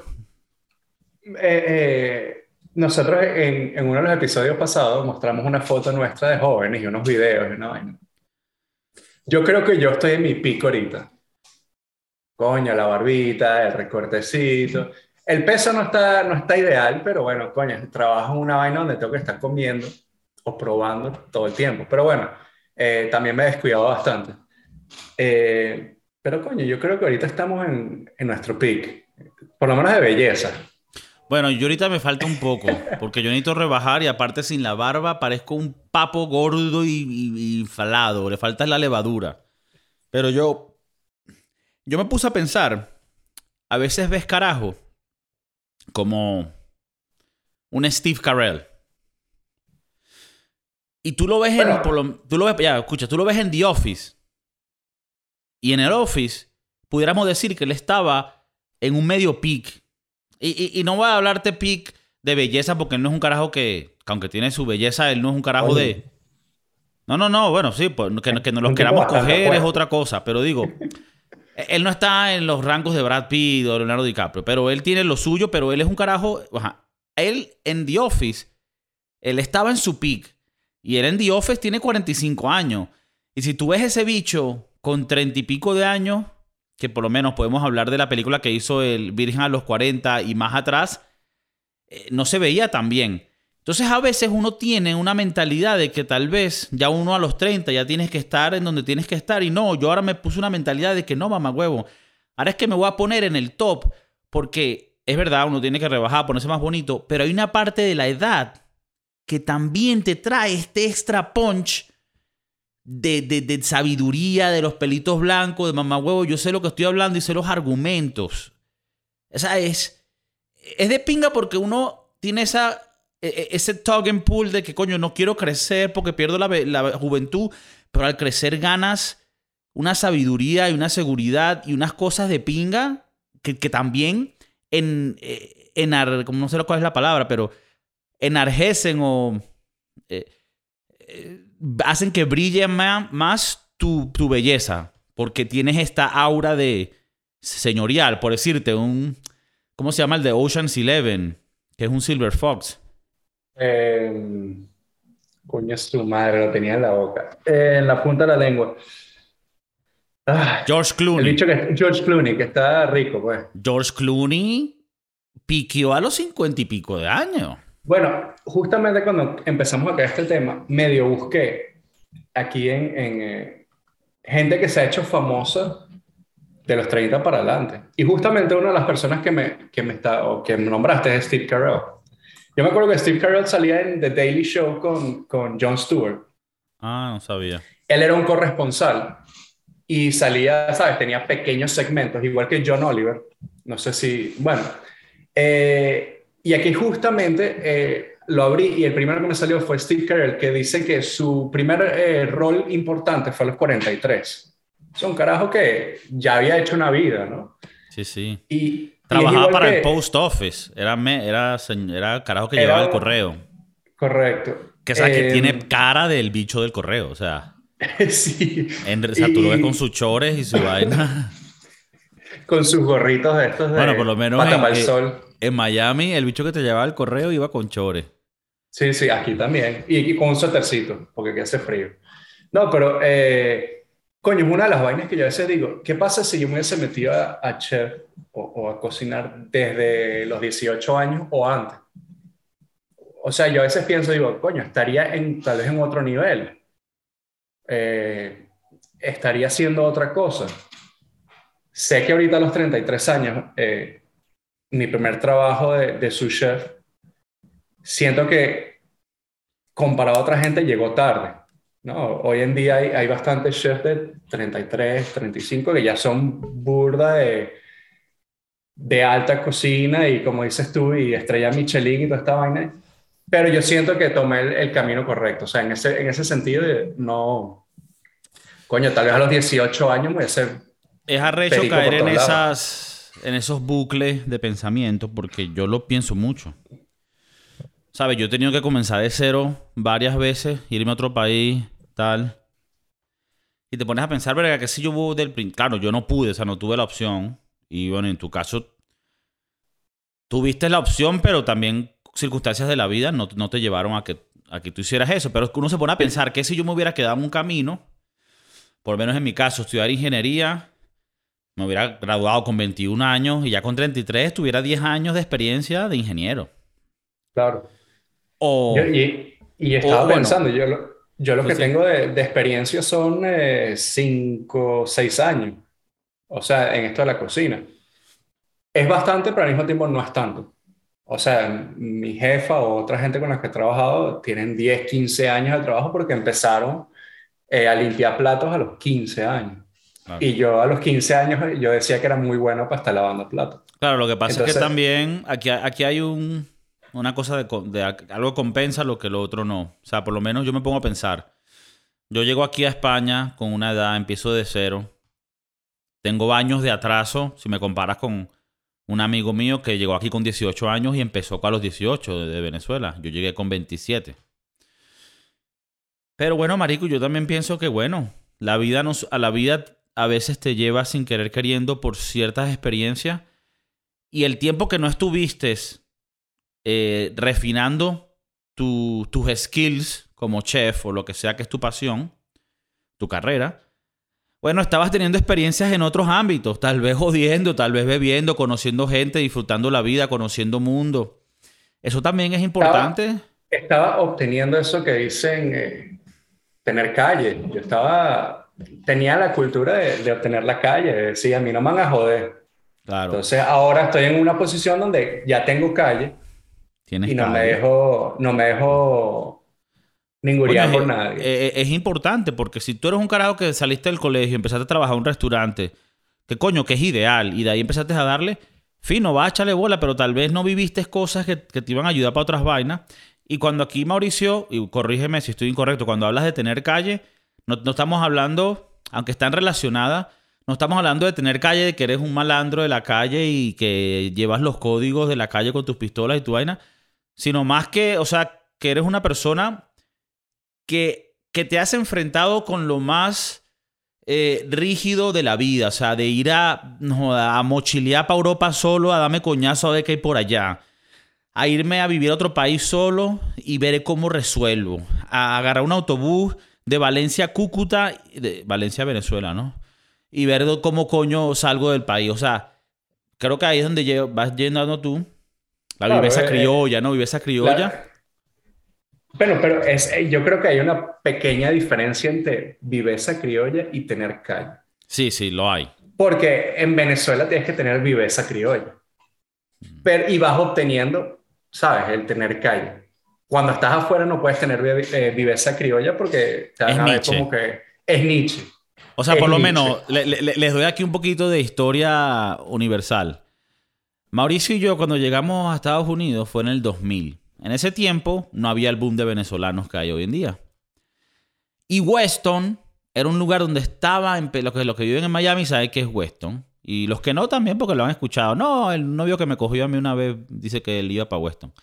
Eh, eh, nosotros en, uno de los episodios pasados mostramos una foto nuestra de jóvenes y unos videos. Yo creo que yo estoy en mi pico ahorita. Coño, la barbita, el recortecito. El peso no está, no está ideal, pero bueno, coño, trabajo en una vaina donde tengo que estar comiendo o probando todo el tiempo. Pero bueno, eh, también me he descuidado bastante. pero coño, yo creo que ahorita estamos en, en nuestro pick, por lo menos de belleza. Bueno, yo ahorita me falta un poco, porque yo necesito rebajar y aparte sin la barba parezco un papo gordo y, inflado, le falta la levadura. Pero yo, yo me puse a pensar, a veces ves carajo como un Steve Carell. Y tú lo ves en, tú lo ves, ya, escucha, tú lo ves en The Office. Y en el Office, pudiéramos decir que él estaba en un medio peak y, no voy a hablarte, Pic, de belleza porque él no es un carajo que, aunque tiene su belleza, él no es un carajo de... No, no, no, bueno, sí, pues, que, que nos los queramos coger es otra cosa, pero digo, Él no está en los rangos de Brad Pitt o Leonardo DiCaprio, pero él tiene lo suyo, pero él es un carajo. Ajá. Él en The Office, él estaba en su peak. Y él en The Office tiene 45 años. Y si tú ves ese bicho con 30 y pico de años, que por lo menos podemos hablar de la película que hizo el Virgen a los 40 y más atrás, eh, no se veía tan bien. Entonces a veces uno tiene una mentalidad de que tal vez ya uno a los 30 ya tienes que estar en donde tienes que estar y no, yo ahora me puse una mentalidad de que no, mamá huevo, ahora es que me voy a poner en el top porque es verdad, uno tiene que rebajar, ponerse más bonito, pero hay una parte de la edad que también te trae este extra punch de, de, sabiduría, de los pelitos blancos, de mamá huevo, yo sé lo que estoy hablando y sé los argumentos. Esa es, es de pinga porque uno tiene esa ese tug and pull de que, coño, no quiero crecer porque pierdo la, la juventud, pero al crecer ganas una sabiduría y una seguridad y unas cosas de pinga que, que también en, eh, en, como no sé cuál es la palabra, pero enarjecen o eh, eh, hacen que brille más, más tu, tu, belleza, porque tienes esta aura de señorial, por decirte, un, ¿cómo se llama el de Ocean's Eleven? Que es un Silver Fox. Eh, coño, es tu madre, lo tenía en la boca. Eh, en la punta de la lengua. Ah, George Clooney. El dicho que George Clooney, que está rico, pues. George Clooney piquió a los cincuenta y pico de años. Bueno, justamente cuando empezamos a crear este tema, medio busqué aquí en, en eh, gente que se ha hecho famosa de los 30 para adelante. Y justamente una de las personas que me, que me está, o que me nombraste es Steve Carell. Yo me acuerdo que Steve Carell salía en The Daily Show con, con Jon Stewart. Ah, no sabía. Él era un corresponsal y salía, ¿sabes? Tenía pequeños segmentos, igual que John Oliver. No sé si, bueno. Eh, y aquí justamente eh, lo abrí y el primero que me salió fue Steve Carell, que dice que su primer eh, rol importante fue a los 43. Es un carajo que ya había hecho una vida, ¿no? Sí, sí. Y, Trabajaba para el post office. Era, era, era carajo que llevaba el correo. Correcto. Que, o que tiene em, cara del bicho del correo, o sea. sí. En, o sea, tú lo ves con sus chores y su vaina. Con sus gorritos de estos de Bueno, por lo menos en, el sol. en Miami, el bicho que te llevaba el correo iba con chores. Sí, sí, aquí también. Y, con un suétercito, porque aquí hace frío. No, pero eh, Coño, es una de las vainas que yo a veces digo, ¿qué pasa si yo me hubiese metido a, chef o, a cocinar desde los 18 años o antes? O sea, yo a veces pienso, digo, coño, estaría en, tal vez en otro nivel. Eh, estaría haciendo otra cosa. Sé que ahorita a los 33 años, eh, mi primer trabajo de, de chef, siento que comparado a otra gente llegó tarde no, hoy en día hay, hay bastantes chefs de 33, 35 que ya son burda de, de alta cocina y como dices tú, y estrella Michelin y toda esta vaina. Pero yo siento que tomé el, camino correcto. O sea, en ese, en ese sentido, no. Coño, tal vez a los 18 años voy a ser. Es arrecho caer en, esas, en esos bucles de pensamiento porque yo lo pienso mucho. ¿Sabes? Yo he tenido que comenzar de cero varias veces, irme a otro país, tal. Y te pones a pensar, verga, que si yo del... Claro, yo no pude, o sea, no tuve la opción. Y bueno, en tu caso, tuviste la opción, pero también circunstancias de la vida no, no te llevaron a que, a que tú hicieras eso. Pero uno se pone a pensar que si yo me hubiera quedado en un camino, por lo menos en mi caso, estudiar ingeniería, me hubiera graduado con 21 años y ya con 33 tuviera 10 años de experiencia de ingeniero. Claro. O, y, y, estaba pensando, yo lo, yo lo que tengo de, experiencia son 5, eh, 6 años. O sea, en esto de la cocina. Es bastante, pero al mismo tiempo no es tanto. O sea, mi jefa o otra gente con la que he trabajado tienen 10, 15 años de trabajo porque empezaron eh, a limpiar platos a los 15 años. Y yo a los 15 años yo decía que era muy bueno para estar lavando platos. Claro, lo que pasa es que también aquí, aquí hay un, una cosa de, algo compensa lo que lo otro no. O sea, por lo menos yo me pongo a pensar. Yo llego aquí a España con una edad, empiezo de cero. Tengo años de atraso si me comparas con un amigo mío que llegó aquí con 18 años y empezó a los 18 de, Venezuela. Yo llegué con 27. Pero bueno, marico, yo también pienso que bueno, la vida nos, a la vida a veces te lleva sin querer queriendo por ciertas experiencias y el tiempo que no estuviste eh, refinando tus skills como chef o lo que sea que es tu pasión, tu carrera, bueno, estabas teniendo experiencias en otros ámbitos, tal vez jodiendo, tal vez bebiendo, conociendo gente, disfrutando la vida, conociendo mundo. Eso también es importante. Estaba, obteniendo eso que dicen eh, tener calle. Yo estaba, tenía la cultura de, obtener la calle, decía, a mí no me van a joder. Claro. Entonces ahora estoy en una posición donde ya tengo calle y no me dejo, no me dejo Ninguna por nadie. Eh, es, importante porque si tú eres un carajo que saliste del colegio, empezaste a trabajar en un restaurante, que coño, que es ideal, y de ahí empezaste a darle, fino, va a echarle bola, pero tal vez no viviste cosas que, te iban a ayudar para otras vainas. Y cuando aquí Mauricio, y corrígeme si estoy incorrecto, cuando hablas de tener calle, no, no estamos hablando, aunque están relacionadas, no estamos hablando de tener calle, de que eres un malandro de la calle y que llevas los códigos de la calle con tus pistolas y tu vaina, sino más que, o sea, que eres una persona que, que te has enfrentado con lo más eh, rígido de la vida. O sea, de ir a, a mochilear para Europa solo, a darme coñazo a ver qué hay por allá. A irme a vivir a otro país solo y ver cómo resuelvo. A agarrar un autobús de Valencia a Cúcuta, de Valencia a Venezuela, ¿no? Y ver cómo coño salgo del país. O sea, creo que ahí es donde vas yendo tú. La viveza eh, criolla, ¿no? Viveza criolla. Bueno, pero es, eh, yo creo que hay una pequeña diferencia entre viveza criolla y tener calle. Sí, sí, lo hay. Porque en Venezuela tienes que tener viveza criolla. Pero, y vas obteniendo, ¿sabes? El tener calle. Cuando estás afuera no puedes tener eh, viveza criolla porque te van a como que es Nietzsche. O sea, por lo menos les doy aquí un poquito de historia universal. Mauricio y yo cuando llegamos a Estados Unidos fue en el 2000. En ese tiempo no había el boom de venezolanos que hay hoy en día. Y Weston era un lugar donde estaba, en, los, que, los que viven en Miami saben que es Weston. Y los que no también porque lo han escuchado. No, el novio que me cogió a mí una vez dice que él iba para Weston.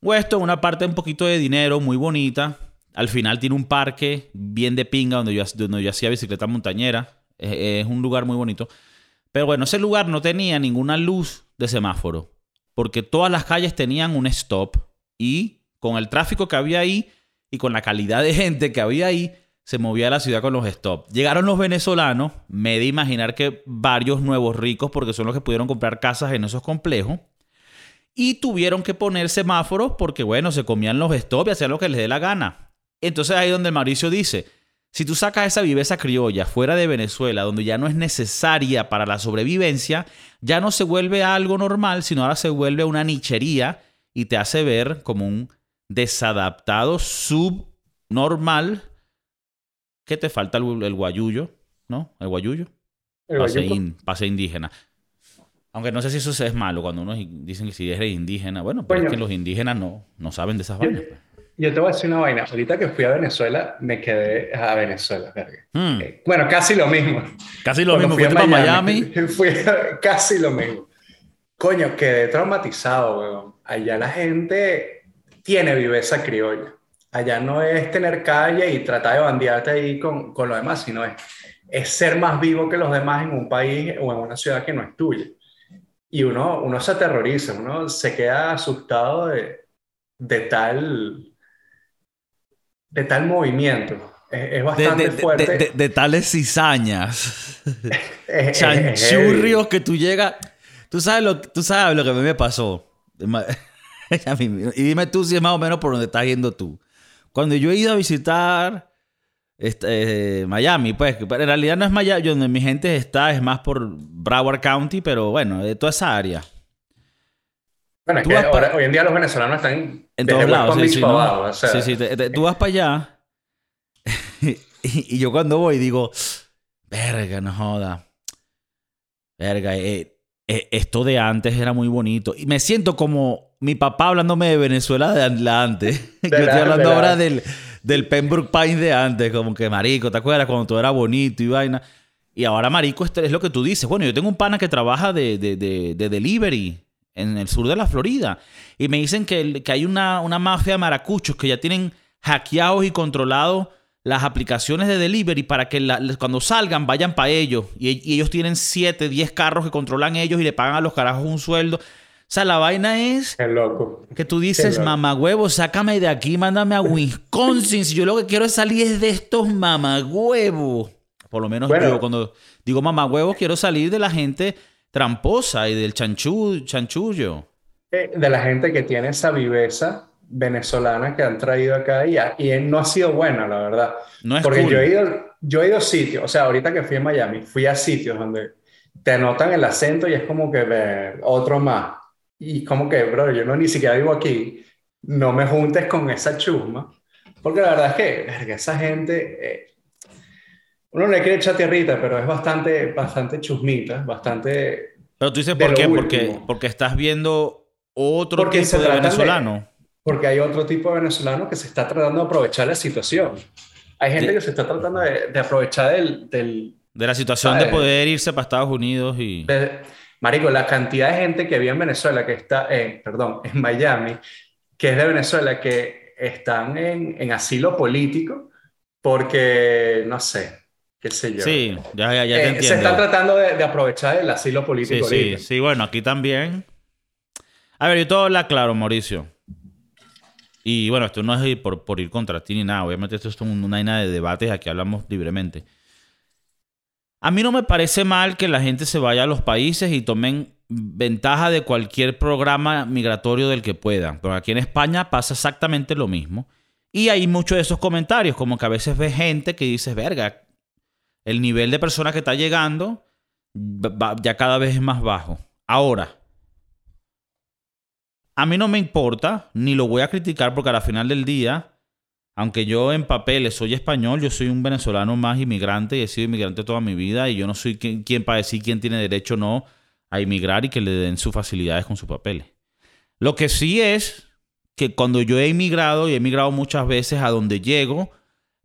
Weston, una parte un poquito de dinero, muy bonita. Al final tiene un parque bien de pinga donde yo, hacía bicicleta montañera. Es, es un lugar muy bonito. Pero bueno, ese lugar no tenía ninguna luz de semáforo. Porque todas las calles tenían un stop y con el tráfico que había ahí y con la calidad de gente que había ahí, se movía la ciudad con los stops. Llegaron los venezolanos, me de imaginar que varios nuevos ricos, porque son los que pudieron comprar casas en esos complejos, y tuvieron que poner semáforos porque, bueno, se comían los stops y hacían lo que les dé la gana. Entonces ahí donde Mauricio dice, si tú sacas esa viveza criolla fuera de Venezuela, donde ya no es necesaria para la sobrevivencia, ya no se vuelve algo normal, sino ahora se vuelve una nichería y te hace ver como un desadaptado subnormal que te falta el, guayuyo, ¿no? El guayuyo. pase, indígena. Aunque no sé si eso es malo cuando uno dicen que si eres indígena. Bueno, pero es que los indígenas no, no saben de esas vainas. Pues. Yo te voy a decir una vaina. Ahorita que fui a Venezuela, me quedé a Venezuela. Hmm. Eh, bueno, casi lo mismo. Casi lo mismo. Fui a Miami. Fui casi lo mismo. Coño, quedé traumatizado, weón. Allá la gente tiene viveza criolla. Allá no es tener calle y tratar de bandearte ahí con, con lo demás, sino es, es ser más vivo que los demás en un país o en una ciudad que no es tuya. Y uno, uno se aterroriza, uno se queda asustado de, de tal de tal movimiento. Es, bastante fuerte. De, tales cizañas. Chanchurrios que tú llegas. Tú sabes lo, tú sabes lo que a mí me pasó. y dime tú si es más o menos por donde estás yendo tú. Cuando yo he ido a visitar este, eh, Miami, pues, en realidad no es Miami, donde mi gente está, es más por Broward County, pero bueno, de toda esa área. Bueno, es que hoy en día los venezolanos están en todos lados. Sí, sí, sí, sí tú vas para allá y, yo cuando voy digo, verga, no joda. Verga, eh, eh, esto de antes era muy bonito. Y me siento como mi papá hablándome de Venezuela de antes. yo estoy hablando ahora del, del Pembroke Pines de antes, como que marico, ¿te acuerdas cuando todo era bonito y vaina? Y ahora, marico, es lo que tú dices. Bueno, yo tengo un pana que trabaja de, de, de, de delivery en el sur de la Florida. Y me dicen que, que hay una, una mafia de maracuchos que ya tienen hackeados y controlados las aplicaciones de delivery para que cuando salgan vayan para ellos. Y, ellos tienen 7, 10 carros que controlan ellos y le pagan a los carajos un sueldo. O sea, la vaina es Qué loco. que tú dices, mamagüevos, sácame de aquí, mándame a Wisconsin. si yo lo que quiero es salir es de estos mamagüevos. Por lo menos yo cuando digo mamagüevos quiero salir de la gente tramposa y del chanchu, chanchullo. Eh, de la gente que tiene esa viveza venezolana que han traído acá y, y no ha sido buena, la verdad. No es Porque yo, he ido, yo he ido a sitios, o sea, ahorita que fui a Miami, fui a sitios donde te anotan el acento y es como que ver otro más. Y como que, bro, yo no ni siquiera vivo aquí, no me juntes con esa chusma. Porque la verdad es que, esa gente, eh, uno le quiere echar tierrita, pero es bastante, bastante chusmita, bastante... Pero tú dices, ¿por qué? Porque, porque estás viendo otro tipo de venezolano porque hay otro tipo de venezolano que se está tratando de aprovechar la situación. Hay gente que se está tratando de, aprovechar del, De la situación de poder irse para Estados Unidos y... marico, la cantidad de gente que vive en Venezuela, que está, en, perdón, en Miami, que es de Venezuela, que están en, en asilo político porque, no sé, qué sé yo. Sí, ya, ya, ya te entiendo. Se están tratando de, de, aprovechar el asilo político. Sí, sí, sí, bueno, aquí también. A ver, yo todo la claro, Mauricio. Y bueno, esto no es por, por ir contra ti ni nada. Obviamente esto es una vaina de debates, aquí hablamos libremente. A mí no me parece mal que la gente se vaya a los países y tomen ventaja de cualquier programa migratorio del que puedan. Pero aquí en España pasa exactamente lo mismo. Y hay muchos de esos comentarios, como que a veces ves gente que dices, verga, el nivel de personas que está llegando ya cada vez es más bajo. Ahora, a mí no me importa, ni lo voy a criticar porque al final del día, aunque yo en papeles soy español, yo soy un venezolano más inmigrante y he sido inmigrante toda mi vida y yo no soy quien, para decir quién tiene derecho o no a inmigrar y que le den sus facilidades con sus papeles. Lo que sí es que cuando yo he inmigrado y he emigrado muchas veces a donde llego,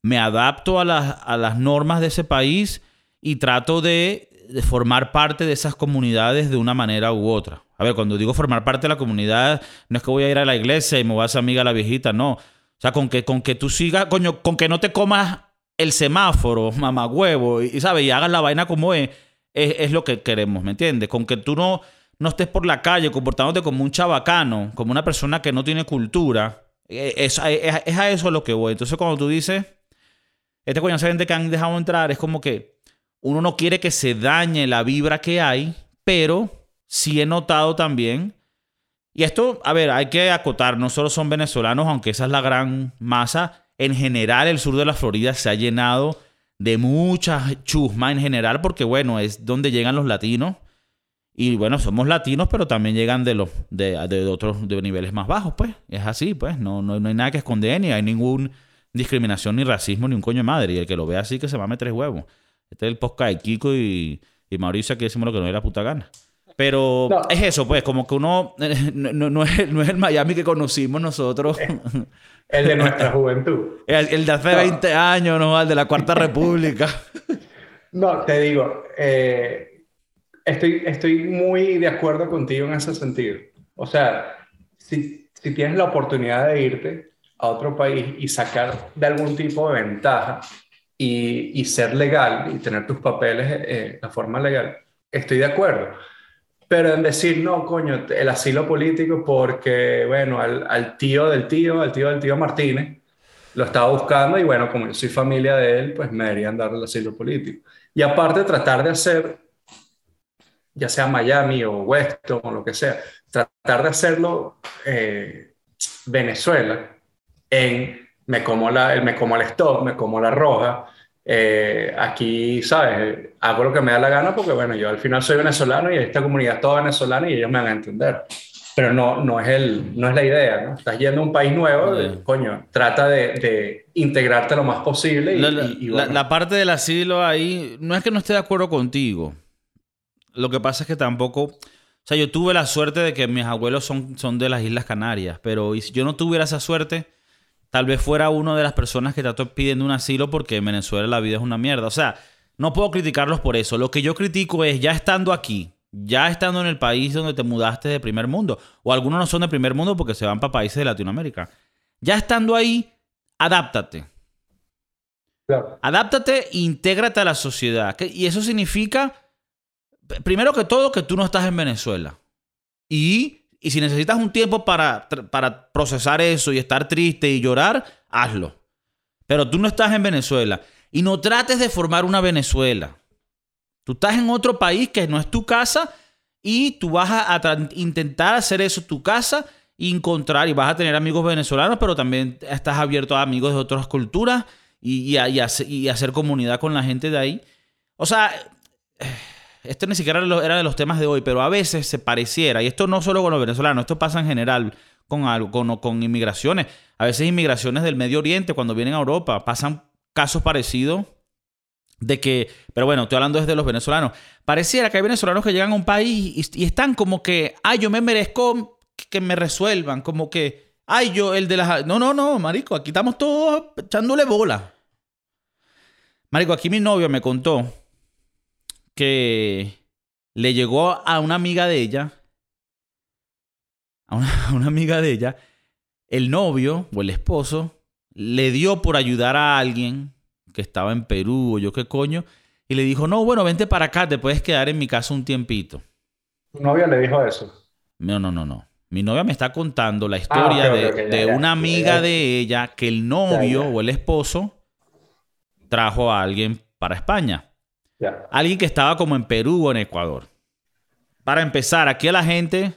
me adapto a las, a las normas de ese país y trato de, de formar parte de esas comunidades de una manera u otra. A ver, cuando digo formar parte de la comunidad, no es que voy a ir a la iglesia y me voy a hacer amiga a la viejita, no. O sea, con que, con que tú sigas, coño, con que no te comas el semáforo, mamá huevo, y, ¿sabes? Y hagas la vaina como es, es, lo que queremos, ¿me entiendes? Con que tú no, no estés por la calle comportándote como un chabacano, como una persona que no tiene cultura. Eh, es, es, a eso lo que voy. Entonces, cuando tú dices, este esa gente que han dejado entrar, es como que uno no quiere que se dañe la vibra que hay, pero sí he notado también, y esto, a ver, hay que acotar, no solo son venezolanos, aunque esa es la gran masa, en general el sur de la Florida se ha llenado de mucha chusma en general, porque bueno, es donde llegan los latinos. Y bueno, somos latinos, pero también llegan de los de, otros de niveles más bajos, pues. Es así, pues. No, no, hay nada que esconder, ni hay ninguna discriminación, ni racismo, ni un coño de madre. Y el que lo vea así, que se mame tres huevos. Este es el podcast de Kiko y, y Mauricio, aquí decimos lo que no es la puta gana. Pero es eso, pues, como que uno no, es, el Miami que conocimos nosotros. El de nuestra juventud. El, de hace 20 años, ¿no? El de la Cuarta República. No, te digo, eh, estoy, estoy muy de acuerdo contigo en ese sentido. O sea, si, si tienes la oportunidad de irte a otro país y sacar de algún tipo de ventaja y, y ser legal y tener tus papeles eh, de forma legal, estoy de acuerdo pero en decir, no, coño, el asilo político porque, bueno, al, tío del tío, al tío del tío Martínez, lo estaba buscando y bueno, como yo soy familia de él, pues me deberían dar el asilo político. Y aparte tratar de hacer, ya sea Miami o Weston o lo que sea, tratar de hacerlo eh, Venezuela en me como, la, me como el stop, me como la roja, eh, aquí, ¿sabes? Hago lo que me da la gana porque, bueno, yo al final soy venezolano y esta comunidad es toda venezolana y ellos me van a entender. Pero no, no, es, el, no es la idea, ¿no? Estás yendo a un país nuevo, coño, trata de, de, integrarte lo más posible. Y, la, la, parte del asilo ahí, no es que no esté de acuerdo contigo. Lo que pasa es que tampoco... O sea, yo tuve la suerte de que mis abuelos son, son de las Islas Canarias, pero si yo no tuviera esa suerte tal vez fuera una de las personas que está pidiendo un asilo porque en Venezuela la vida es una mierda. O sea, no puedo criticarlos por eso. Lo que yo critico es ya estando aquí, ya estando en el país donde te mudaste de primer mundo, o algunos no son de primer mundo porque se van para países de Latinoamérica. Ya estando ahí, adáptate. Claro. Adáptate e intégrate a la sociedad. Y eso significa, primero que todo, que tú no estás en Venezuela. Y, y si necesitas un tiempo para, para procesar eso y estar triste y llorar, hazlo. Pero tú no estás en Venezuela. Y no trates de formar una Venezuela. Tú estás en otro país que no es tu casa y tú vas a, intentar hacer eso tu casa y encontrar y vas a tener amigos venezolanos, pero también estás abierto a amigos de otras culturas y, a- y hacer comunidad con la gente de ahí. O sea, esto ni siquiera era de los temas de hoy, pero a veces se pareciera, y esto no solo con los venezolanos, esto pasa en general con, algo, con, con inmigraciones. A veces inmigraciones del Medio Oriente, cuando vienen a Europa, pasan casos parecidos de que, pero bueno, estoy hablando desde los venezolanos, pareciera que hay venezolanos que llegan a un país y, y están como que, ay, yo me merezco que me resuelvan, como que, ay, yo, el de las... No, no, no, marico, aquí estamos todos echándole bola. Marico, aquí mi novio me contó que le llegó a una amiga de ella, a una, a una amiga de ella, el novio o el esposo le dio por ayudar a alguien que estaba en Perú o yo qué coño, y le dijo, no, bueno, vente para acá, te puedes quedar en mi casa un tiempito. Tu novia le dijo eso. No, no, no, no. Mi novia me está contando la historia Ah, ok, de, ok, ok, ya, de ya, una amiga ya. de ella que el novio o el esposo trajo a alguien para España. Alguien que estaba como en Perú o en Ecuador. Para empezar, aquí a la gente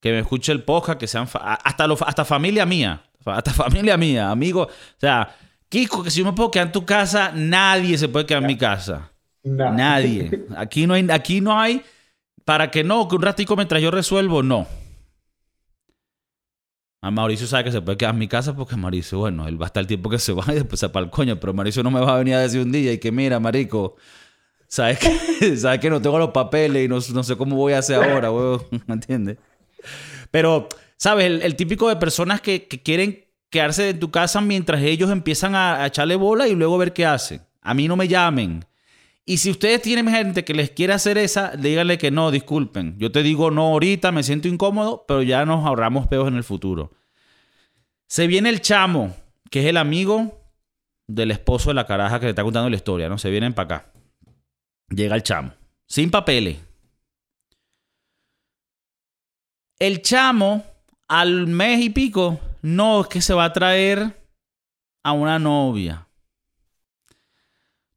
que me escuche el podcast, que sean hasta, hasta familia mía, hasta familia mía, amigos. O sea, Kiko, que si yo me puedo quedar en tu casa, nadie se puede quedar en mi casa. No. Nadie. Aquí no hay, aquí no hay para que no, que un ratico mientras yo resuelvo, no. A Mauricio sabe que se puede quedar en mi casa porque Mauricio, bueno, él va a estar el tiempo que se va y después se para el coño, pero Mauricio no me va a venir a decir un día y que mira, marico, sabes que, sabes que no tengo los papeles y no, no sé cómo voy a hacer ahora, huevón, ¿me entiendes? Pero, ¿sabes? El, el típico de personas que, que quieren quedarse en tu casa mientras ellos empiezan a, a echarle bola y luego ver qué hacen. A mí no me llamen. Y si ustedes tienen gente que les quiere hacer esa, díganle que no, disculpen. Yo te digo no ahorita, me siento incómodo, pero ya nos ahorramos peos en el futuro. Se viene el chamo, que es el amigo del esposo de la caraja que le está contando la historia, ¿no? Se vienen para acá. Llega el chamo, sin papeles. El chamo, al mes y pico, no es que se va a traer a una novia.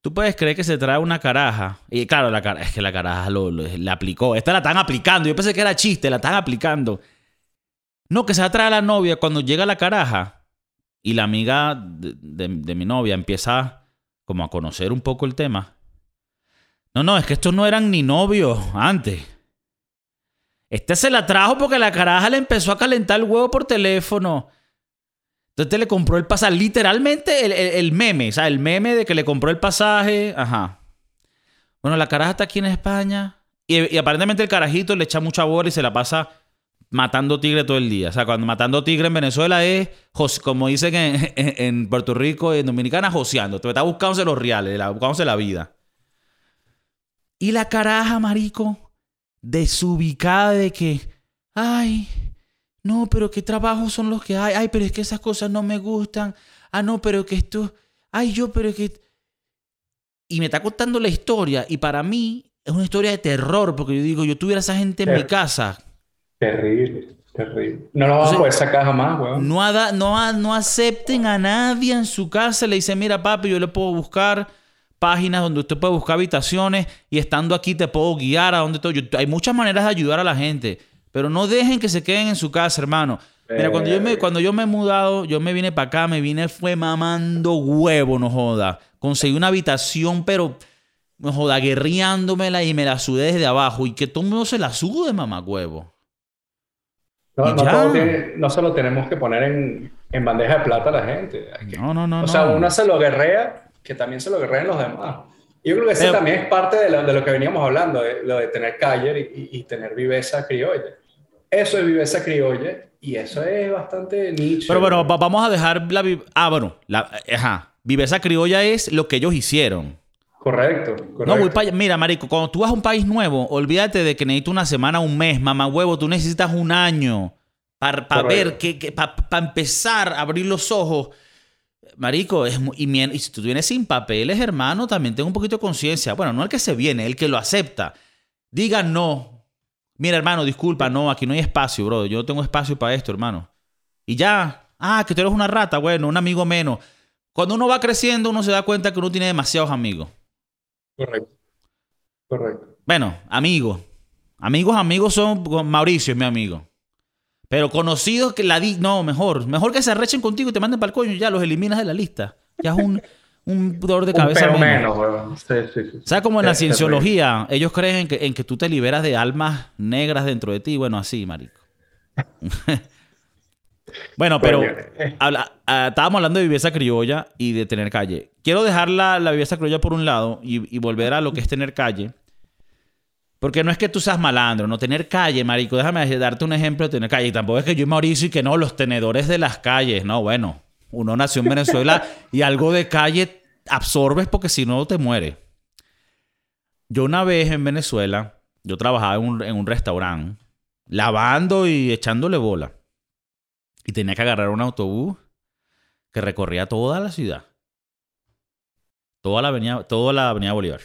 Tú puedes creer que se trae una caraja. Y claro, la cara, es que la caraja lo, lo- la aplicó. Esta la están aplicando. Yo pensé que era chiste, la están aplicando. No, que se va a traer a la novia cuando llega la caraja. Y la amiga de, de- de mi novia empieza como a conocer un poco el tema. No, no, es que estos no eran ni novios antes. Este se la trajo porque la caraja le empezó a calentar el huevo por teléfono. Entonces le compró el pasaje, literalmente el, el- meme, o sea, el meme de que le compró el pasaje, ajá. Bueno, la caraja está aquí en España y, aparentemente el carajito le echa mucha bola y se la pasa matando tigre todo el día. O sea, cuando matando tigre en Venezuela es, como dicen en, en- Puerto Rico y en Dominicana, joseando. Está buscándose los reales, buscándose la vida. Y la caraja, marico, desubicada de que, ay, no, pero qué trabajos son los que hay. Ay, pero es que esas cosas no me gustan. Ah, no, pero que esto, ay, yo, pero que... Y me está contando la historia y para mí es una historia de terror porque yo digo, yo tuviera esa gente en mi casa. Terrible, terrible. No lo vamos a poder sacar jamás, weón. No, ada- no, a- no acepten a nadie en su casa. Le dicen, mira, papi, yo le puedo buscar páginas donde usted puede buscar habitaciones y estando aquí te puedo guiar a donde todo. Yo- hay muchas maneras de ayudar a la gente, pero no dejen que se queden en su casa, hermano. Mira, cuando yo me, cuando yo me he mudado, yo me vine para acá, me vine fue mamando huevo, no joda. Conseguí una habitación, pero no joda, guerriándomela y me la sudé desde abajo. Y que todo el mundo se la sude, mamá huevo. No, no, ya. todo tiene- no se lo tenemos que poner en, en bandeja de plata a la gente. Que- No, no, no. o sea, no. uno se lo guerrea, que también se lo guerreen los demás. Yo creo que eso también es parte de lo, de lo que veníamos hablando, de, lo de tener calle y, y- tener viveza criolla. Eso es viveza criolla y eso es bastante nicho. Pero bueno, va- vamos a dejar la... Ah, bueno, la, ajá. Viveza criolla es lo que ellos hicieron. Correcto, correcto. No, voy. Mira, marico, cuando tú vas a un país nuevo, olvídate de que necesitas una semana, un mes, mamá huevo. Tú necesitas un año para Correcto. ver, que, para empezar a abrir los ojos. Marico, es y, y, si tú vienes sin papeles, hermano, también tengo un poquito de conciencia. Bueno, no el que se viene, el que lo acepta. Diga no. Mira, hermano, disculpa, no, aquí no hay espacio, bro. Yo no tengo espacio para esto, hermano. Y ya. Ah, que tú eres una rata, bueno, un amigo menos. Cuando uno va creciendo, uno se da cuenta que uno tiene demasiados amigos. Correcto. Correcto. Bueno, amigos. Amigos, amigos son. Mauricio es mi amigo. Pero conocidos que la di. No, mejor. Mejor que se arrechen contigo y te manden para el coño y ya los eliminas de la lista. Ya es un, un dolor de cabeza. Un menos, menos sí, sí, sí. ¿Sabes como en la cienciología? Ellos creen que, en que tú te liberas de almas negras dentro de ti. Bueno, así, marico. bueno, pero eh. Ah, estábamos hablando de viveza criolla y de tener calle. Quiero dejar la, la viveza criolla por un lado y, y volver a lo que es tener calle. Porque no es que tú seas malandro, no tener calle, marico. Déjame darte un ejemplo de tener calle. Y tampoco es que yo y Mauricio y que no, los tenedores de las calles. No, bueno. Uno nació en Venezuela y algo de calle absorbes porque si no te muere. Yo una vez en Venezuela, yo trabajaba en un, en un restaurante, lavando y echándole bola. Y tenía que agarrar un autobús que recorría toda la ciudad. Toda la avenida, toda la avenida Bolívar.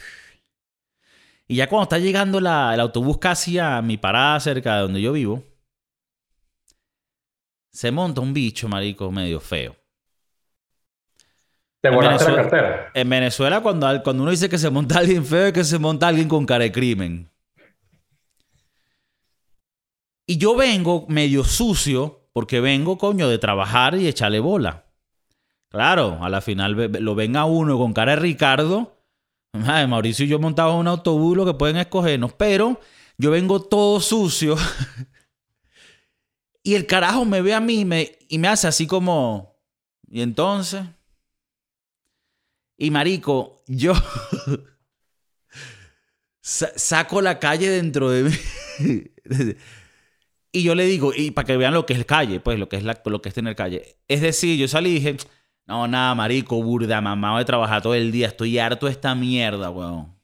Y ya cuando está llegando el autobús casi a mi parada cerca de donde yo vivo, se monta un bicho, marico, medio feo. ¿Te volaste la cartera? En Venezuela, cuando, cuando uno dice que se monta alguien feo, es que se monta alguien con cara de crimen. Y yo vengo medio sucio, porque vengo, coño, de trabajar y echarle bola. Claro, a la final lo venga uno con cara de Ricardo Mauricio y yo montaba un autobús, lo que pueden escogernos, pero yo vengo todo sucio. y el carajo me ve a mí y me hace así como. ¿Y entonces? Y marico, yo saco la calle dentro de mí. y yo le digo, y para que vean lo que es calle, pues lo que es, lo que es tener calle. Es decir, yo salí y dije, no, nada, marico, burda, mamá, de trabajar todo el día. Estoy harto de esta mierda, weón.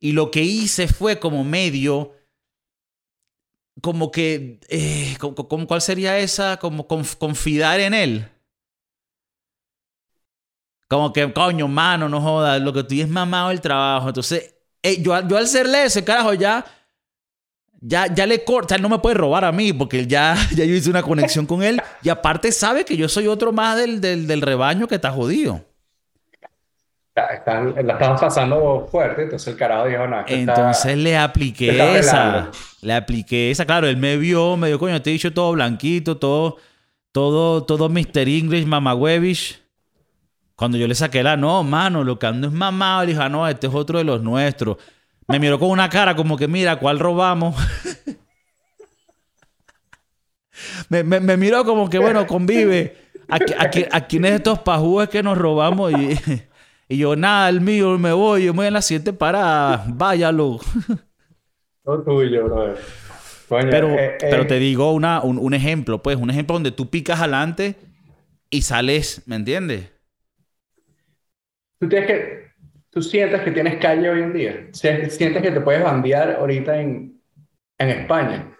Y lo que hice fue como medio. Como que. Eh, como, ¿Cuál sería esa? Como confiar en él. Como que, coño, mano, no jodas. Lo que tú es mamado el trabajo. Entonces, eh, yo, yo al serle ese, carajo, ya ya, ya le corta, él no me puede robar a mí porque ya, ya yo hice una conexión con él y aparte sabe que yo soy otro más del, del, rebaño que está jodido. la estaban pasando fuerte, entonces el carajo dijo, no, Entonces le apliqué esa, le apliqué esa, claro, él me vio, me dio, coño, te he dicho todo blanquito, todo, todo, todo Mr. English, Webish. Cuando yo le saqué la, no, mano, lo que ando es mamado, le dije, ah, no, este es otro de los nuestros. Me miró con una cara como que, mira, ¿cuál robamos? me, me, miró como que, bueno, convive. ¿A, quién es estos pajúes que nos robamos? Y, y, yo, nada, el mío, me voy, yo me voy en la siguiente parada. Váyalo. No tuyo, bro. pero, eh, pero eh. te digo una, un, un, ejemplo, pues, un ejemplo donde tú picas adelante y sales, ¿me entiendes? Tú tienes que, ¿Tú sientes que tienes calle hoy en día? ¿Sientes que te puedes bandear ahorita en, en España?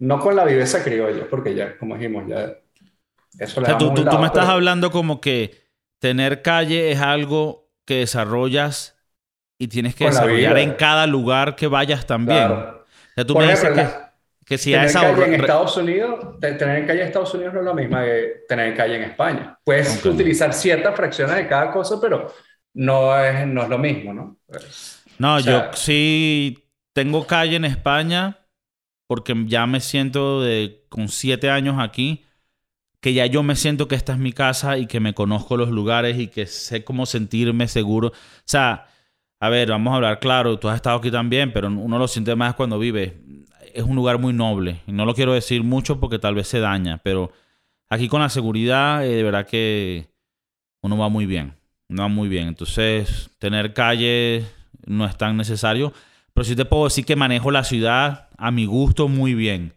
No con la viveza criolla, porque ya, como dijimos, ya... Eso le o sea, tú, tú, me estás hablando como que tener calle es algo que desarrollas y tienes que desarrollar en cada lugar que vayas también. O sea, tú me dices que, que, si tener calle en Estados Unidos, tener calle en Estados Unidos no es lo mismo que tener calle en España. Puedes utilizar ciertas fracciones de cada cosa, pero no es, no es lo mismo, ¿no? no, yo sí tengo calle en España porque ya me siento de, con siete años aquí, que ya yo me siento que esta es mi casa y que me conozco los lugares y que sé cómo sentirme seguro. O sea, a ver, vamos a hablar claro, tú has estado aquí también, pero uno lo siente más cuando vive. Es un lugar muy noble y no lo quiero decir mucho porque tal vez se daña, pero aquí con la seguridad, eh, de verdad que uno va muy bien no muy bien. Entonces, tener calle no es tan necesario. Pero sí te puedo decir que manejo la ciudad a mi gusto muy bien.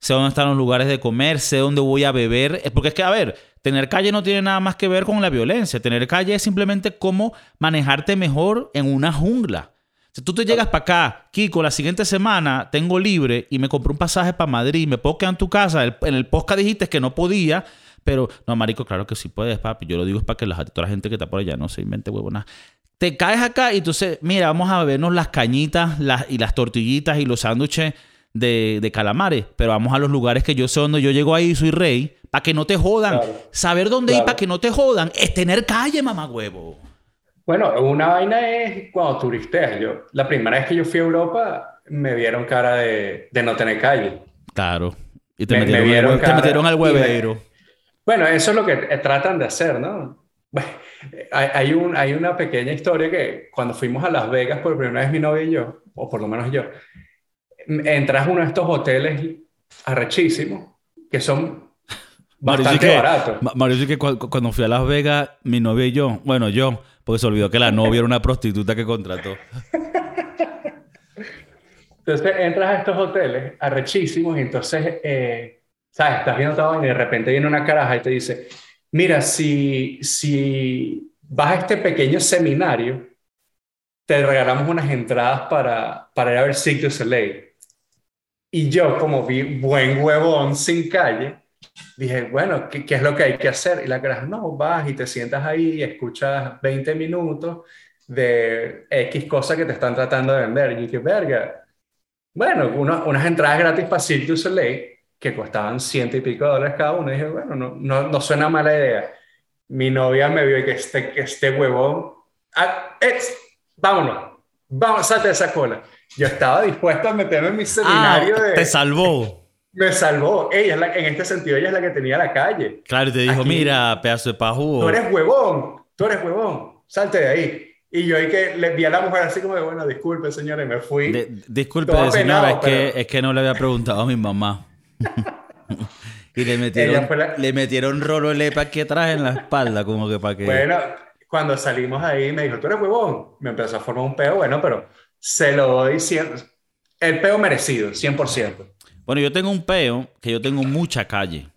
Sé dónde están los lugares de comer, sé dónde voy a beber. Porque es que, a ver, tener calle no tiene nada más que ver con la violencia. Tener calle es simplemente cómo manejarte mejor en una jungla. Si tú te llegas para acá, Kiko, la siguiente semana tengo libre y me compré un pasaje para Madrid, me puedo quedar en tu casa. En el podcast dijiste que no podía, Pero, no, marico, claro que sí puedes, papi. Yo lo digo es para que la, toda la gente que está por allá no se invente huevonas. Te caes acá y entonces, mira, vamos a vernos las cañitas las, y las tortillitas y los sándwiches de, de calamares. Pero vamos a los lugares que yo sé donde yo llego ahí y soy rey. Para que no te jodan. Claro. Saber dónde ir para que no te jodan es tener calle, mamá huevo. Bueno, una vaina es cuando turisteas. Yo, la primera vez que yo fui a Europa, me vieron cara de, de no tener calle. Claro. Y te Me- me metieron, al vieron te metieron al huevero. Bueno, eso es lo que eh, tratan de hacer, ¿no? Hay, un, hay una pequeña historia que cuando fuimos a Las Vegas por primera vez mi novia y yo, o por lo menos yo, entras a uno de estos hoteles arrechísimos que son bastante que, baratos. Ma- Mauricio, que cu- cu- cuando fui a Las Vegas, mi novia y yo, bueno, yo, porque se olvidó que la novia era una prostituta que contrató. Entonces entras a estos hoteles arrechísimos y entonces, eh, ¿sabes? Estás viendo todo y de repente viene una caraja y te dice, mira, si, si vas a este pequeño seminario, te regalamos unas entradas para, para ir a ver Cirque du Soleil. Y yo, como vi buen huevón sin calle, dije, bueno, ¿qué, qué es lo que hay que hacer? Y la caraja, no, vas y te sientas ahí y escuchas 20 minutos de X cosa que te están tratando de vender. Y dije, verga, bueno, uno- unas entradas gratis para Cirque du Soleil que costaban ciento y pico de dólares cada uno. Y dije, bueno, no, no, no suena mala idea. Mi novia me vio y que este, que este huevón, ah, es, vámonos, vamos, salte de esa cola. Yo estaba dispuesto a meterme en mi Ah, seminario de... te salvó. Me salvó. Ella es la, en este sentido, ella es la que tenía la calle. Claro, y te dijo, Aquí- mira, pedazo de pajú. Tú eres huevón, tú eres huevón, salte de ahí. Y yo ahí que le vi a la mujer así como de, bueno, disculpe señora, y me fui. De- disculpe, señora, apenado, es, que, pero- es que no le había preguntado a mi mamá. y le metieron, la- le metieron rolo lepa aquí atrás en la espalda, como que para que... Bueno, cuando salimos ahí me dijo, tú eres huevón. Me empezó a formar un peo, bueno, pero se lo doy siempre. El peo merecido, 100%. Bueno, yo tengo un peo que yo tengo mucha calle.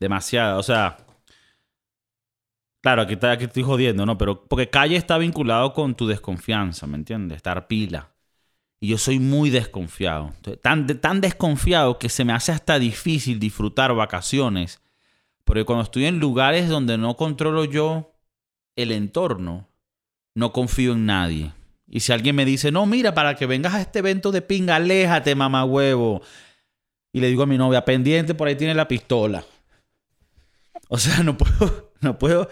Demasiada, o sea... Claro, aquí, está, aquí estoy jodiendo, ¿no? Pero porque calle está vinculado con tu desconfianza, ¿me entiendes? Estar pila. Y yo soy muy desconfiado. Tan, tan desconfiado que se me hace hasta difícil disfrutar vacaciones. Porque cuando estoy en lugares donde no controlo yo el entorno, no confío en nadie. Y si alguien me dice, no, mira, para que vengas a este evento de pinga, aléjate, mamá huevo. Y le digo a mi novia, pendiente, por ahí tiene la pistola. O sea, no puedo, no puedo,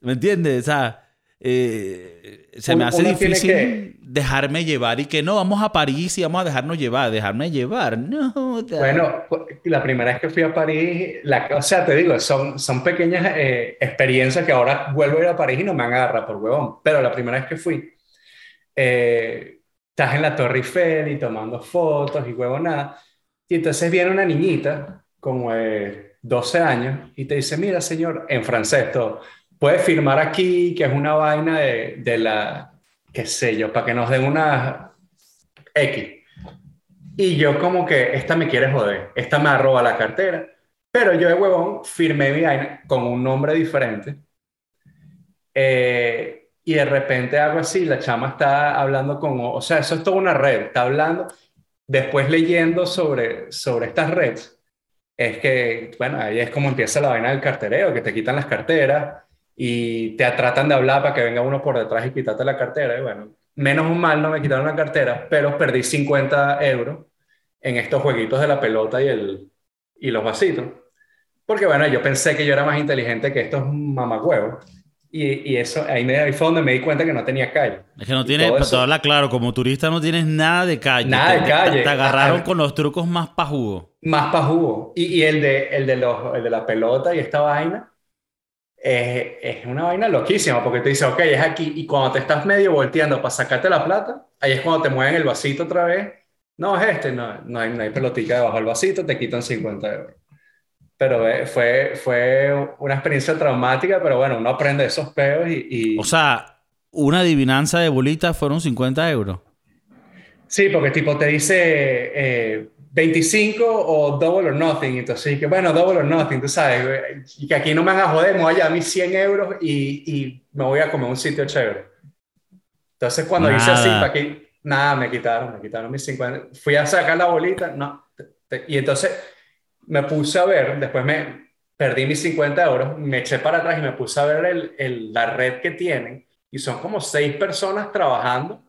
¿me entiendes? O sea, eh, se me hace difícil que- dejarme llevar y que no, vamos a París y vamos a dejarnos llevar, dejarme llevar. No, Bueno, la primera vez que fui a París, la, o sea, te digo, son, son pequeñas eh, experiencias que ahora vuelvo a ir a París y no me agarra por huevón. Pero la primera vez que fui, eh, estás en la Torre Eiffel y tomando fotos y huevonada. Y entonces viene una niñita, como de 12 años, y te dice, mira, señor, en francés todo, puede firmar aquí, que es una vaina de, de la, qué sé yo, para que nos den una X. Y yo como que, esta me quiere joder, esta me arroba la cartera. Pero yo de huevón firmé mi vaina con un nombre diferente. Eh, y de repente hago así, la chama está hablando con, o sea, eso es toda una red, está hablando, después leyendo sobre, sobre estas redes, es que, bueno, ahí es como empieza la vaina del cartereo, que te quitan las carteras y te tratan de hablar para que venga uno por detrás y quitarte la cartera. Y bueno, menos mal no me quitaron la cartera, pero perdí 50 euros en estos jueguitos de la pelota y, el, y los vasitos. Porque bueno, yo pensé que yo era más inteligente que estos mamagüevos. Y, y eso, ahí, me, ahí fue donde me di cuenta que no tenía calle. Es que no tienes, para eso- hablar claro, como turista no tienes nada de calle. Nada Te- de te- calle. Te, agarraron Ajá. con los trucos más pajudos. Más pa' jugo. Y, y el, de, el, de los, el de la pelota y esta vaina eh, es una vaina loquísima porque te dice, ok, es aquí. Y cuando te estás medio volteando para sacarte la plata, ahí es cuando te mueven el vasito otra vez. No, es este, no, no, hay, no hay pelotica debajo del vasito, te quitan 50 euros. Pero eh, fue, fue una experiencia traumática, pero bueno, uno aprende de esos peos y... y- O sea, una adivinanza de bolita fueron 50 euros. Sí, porque tipo te dice eh, 25 o double or nothing. Entonces, que bueno, double or nothing, tú sabes. güey, Y que aquí no me van a joder, me voy a llevar mis 100 euros y, y me voy a comer un sitio chévere. Entonces, cuando hice así, Nada. para que nada, me quitaron, me quitaron mis 50. Fui a sacar la bolita, no. y entonces me puse a ver, después me, perdí mis 50 euros, me eché para atrás y me puse a ver el, el, la red que tienen y son como seis personas trabajando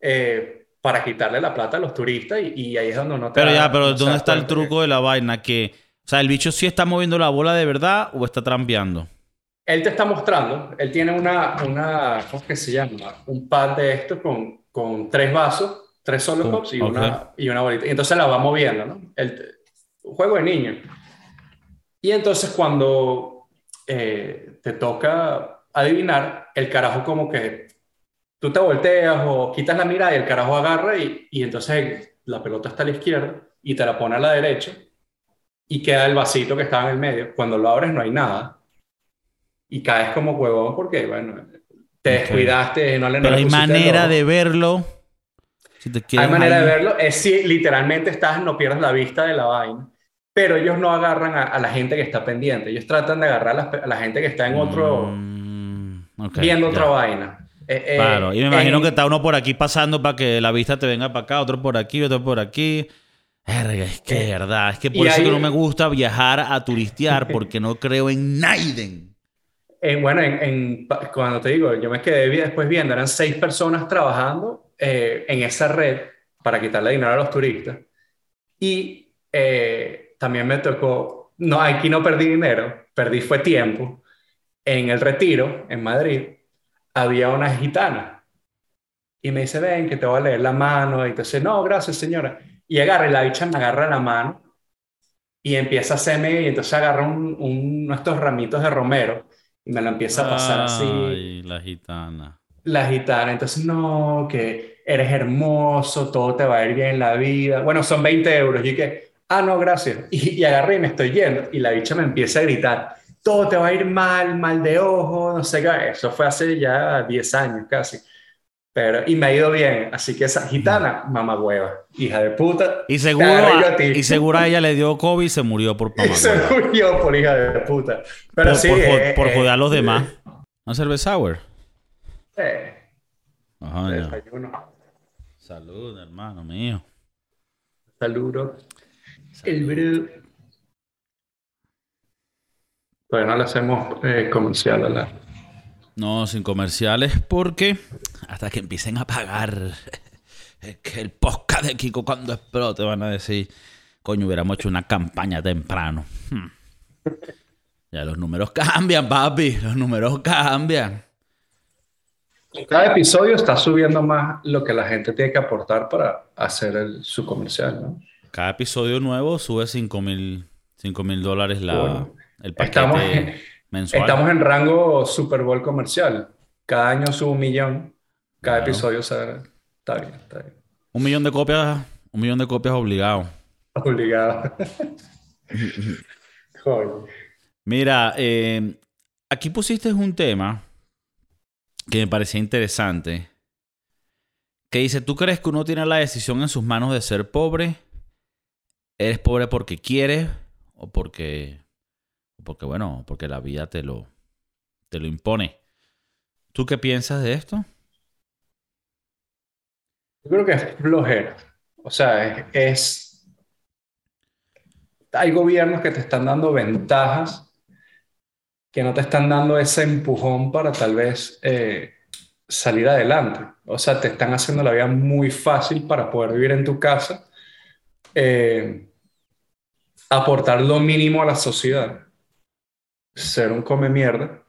eh, para quitarle la plata a los turistas y, y ahí es donde no te Pero ya, pero no ¿dónde está el truco de la vaina? Que, o sea, el bicho sí está moviendo la bola de verdad o está trampeando. Él te está mostrando, él tiene una, una ¿cómo es que se llama? Un pad de estos con, con tres vasos, tres solo cups y, una, y una bolita. Y entonces la va moviendo, ¿no? El, un juego de niños. Y entonces cuando eh, te toca adivinar, el carajo como que tú te volteas o quitas la mirada y el carajo agarra y, y entonces la pelota está a la izquierda y te la pone a la derecha y queda el vasito que estaba en el medio. Cuando lo abres no hay nada y caes como huevón porque, bueno, te descuidaste, no le no Pero hay manera de verlo. Si te Hay manera ahí. de verlo, es si literalmente estás, no pierdes la vista de la vaina. Pero ellos no agarran a, a la gente que está pendiente. Ellos tratan de agarrar a la, a la gente que está en otro, Mm, ok, viendo ya. otra vaina. Eh, eh, Claro, y me imagino que está uno por aquí pasando para que la vista te venga para acá, otro por aquí, otro por aquí. Es que de Eh, verdad, es que por eso ahí- que no me gusta viajar a turistear, porque no creo en Naiden. Bueno, en, en- cuando te digo, yo me quedé después viendo, eran seis personas trabajando eh, en esa red para quitarle dinero a los turistas. Y eh, también me tocó, no, aquí no perdí dinero, perdí fue tiempo. En el retiro, en Madrid, había una gitana. Y me dice, ven, que te voy a leer la mano. Y entonces, no, gracias, señora. Y agarra, y la bicha me agarra la mano y empieza a hacerme, y entonces agarra un, un, uno de estos ramitos de romero y me lo empieza a pasar así Ay, la gitana. la gitana. Entonces, no, que eres hermoso, todo te va a ir bien en la vida. Bueno, son 20 euros. Y que, ah, no, gracias. Y, y agarré y me estoy yendo. Y la bicha me empieza a gritar, todo te va a ir mal, mal de ojo, no sé qué. Eso fue hace ya 10 años casi. Pero, y me ha ido bien. Así que esa gitana, mamá hueva, hija de puta. Y seguro, a, y seguro a ella le dio COVID y se murió por Y se mamá. murió por hija de puta. Pero por, sí. por, eh, por eh, joder a los demás. ¿No cerveza sour? eh, Ajá, desayuno. Salud, hermano mío. Saludos. El bro. Todavía no le hacemos eh, comercial a la. No, sin comerciales, porque hasta que empiecen a pagar es que el podcast de Kiko cuando explote van a decir, coño, hubiéramos hecho una campaña temprano. Hmm. Ya los números cambian, papi, los números cambian. Cada episodio está subiendo más lo que la gente tiene que aportar para hacer el- su comercial, ¿no? Cada episodio nuevo sube 5 mil dólares la, Bueno, el estamos en- mensual. Estamos en rango Super Bowl comercial. Cada año sube un millón. Cada Claro. episodio sale. Está bien, está bien. Un millón de copias, un millón de copias obligado. Obligado. Joder. Mira, eh, aquí pusiste un tema que me parecía interesante. Que dice, ¿tú crees que uno tiene la decisión en sus manos de ser pobre? ¿Eres pobre porque quieres o porque, porque bueno, porque la vida te lo, te lo impone? ¿Tú qué piensas de esto? Yo creo que es flojera. O sea, es, Hay gobiernos que te están dando ventajas que no te están dando ese empujón para tal vez eh, salir adelante. O sea, te están haciendo la vida muy fácil para poder vivir en tu casa, eh, aportar lo mínimo a la sociedad, ser un come mierda.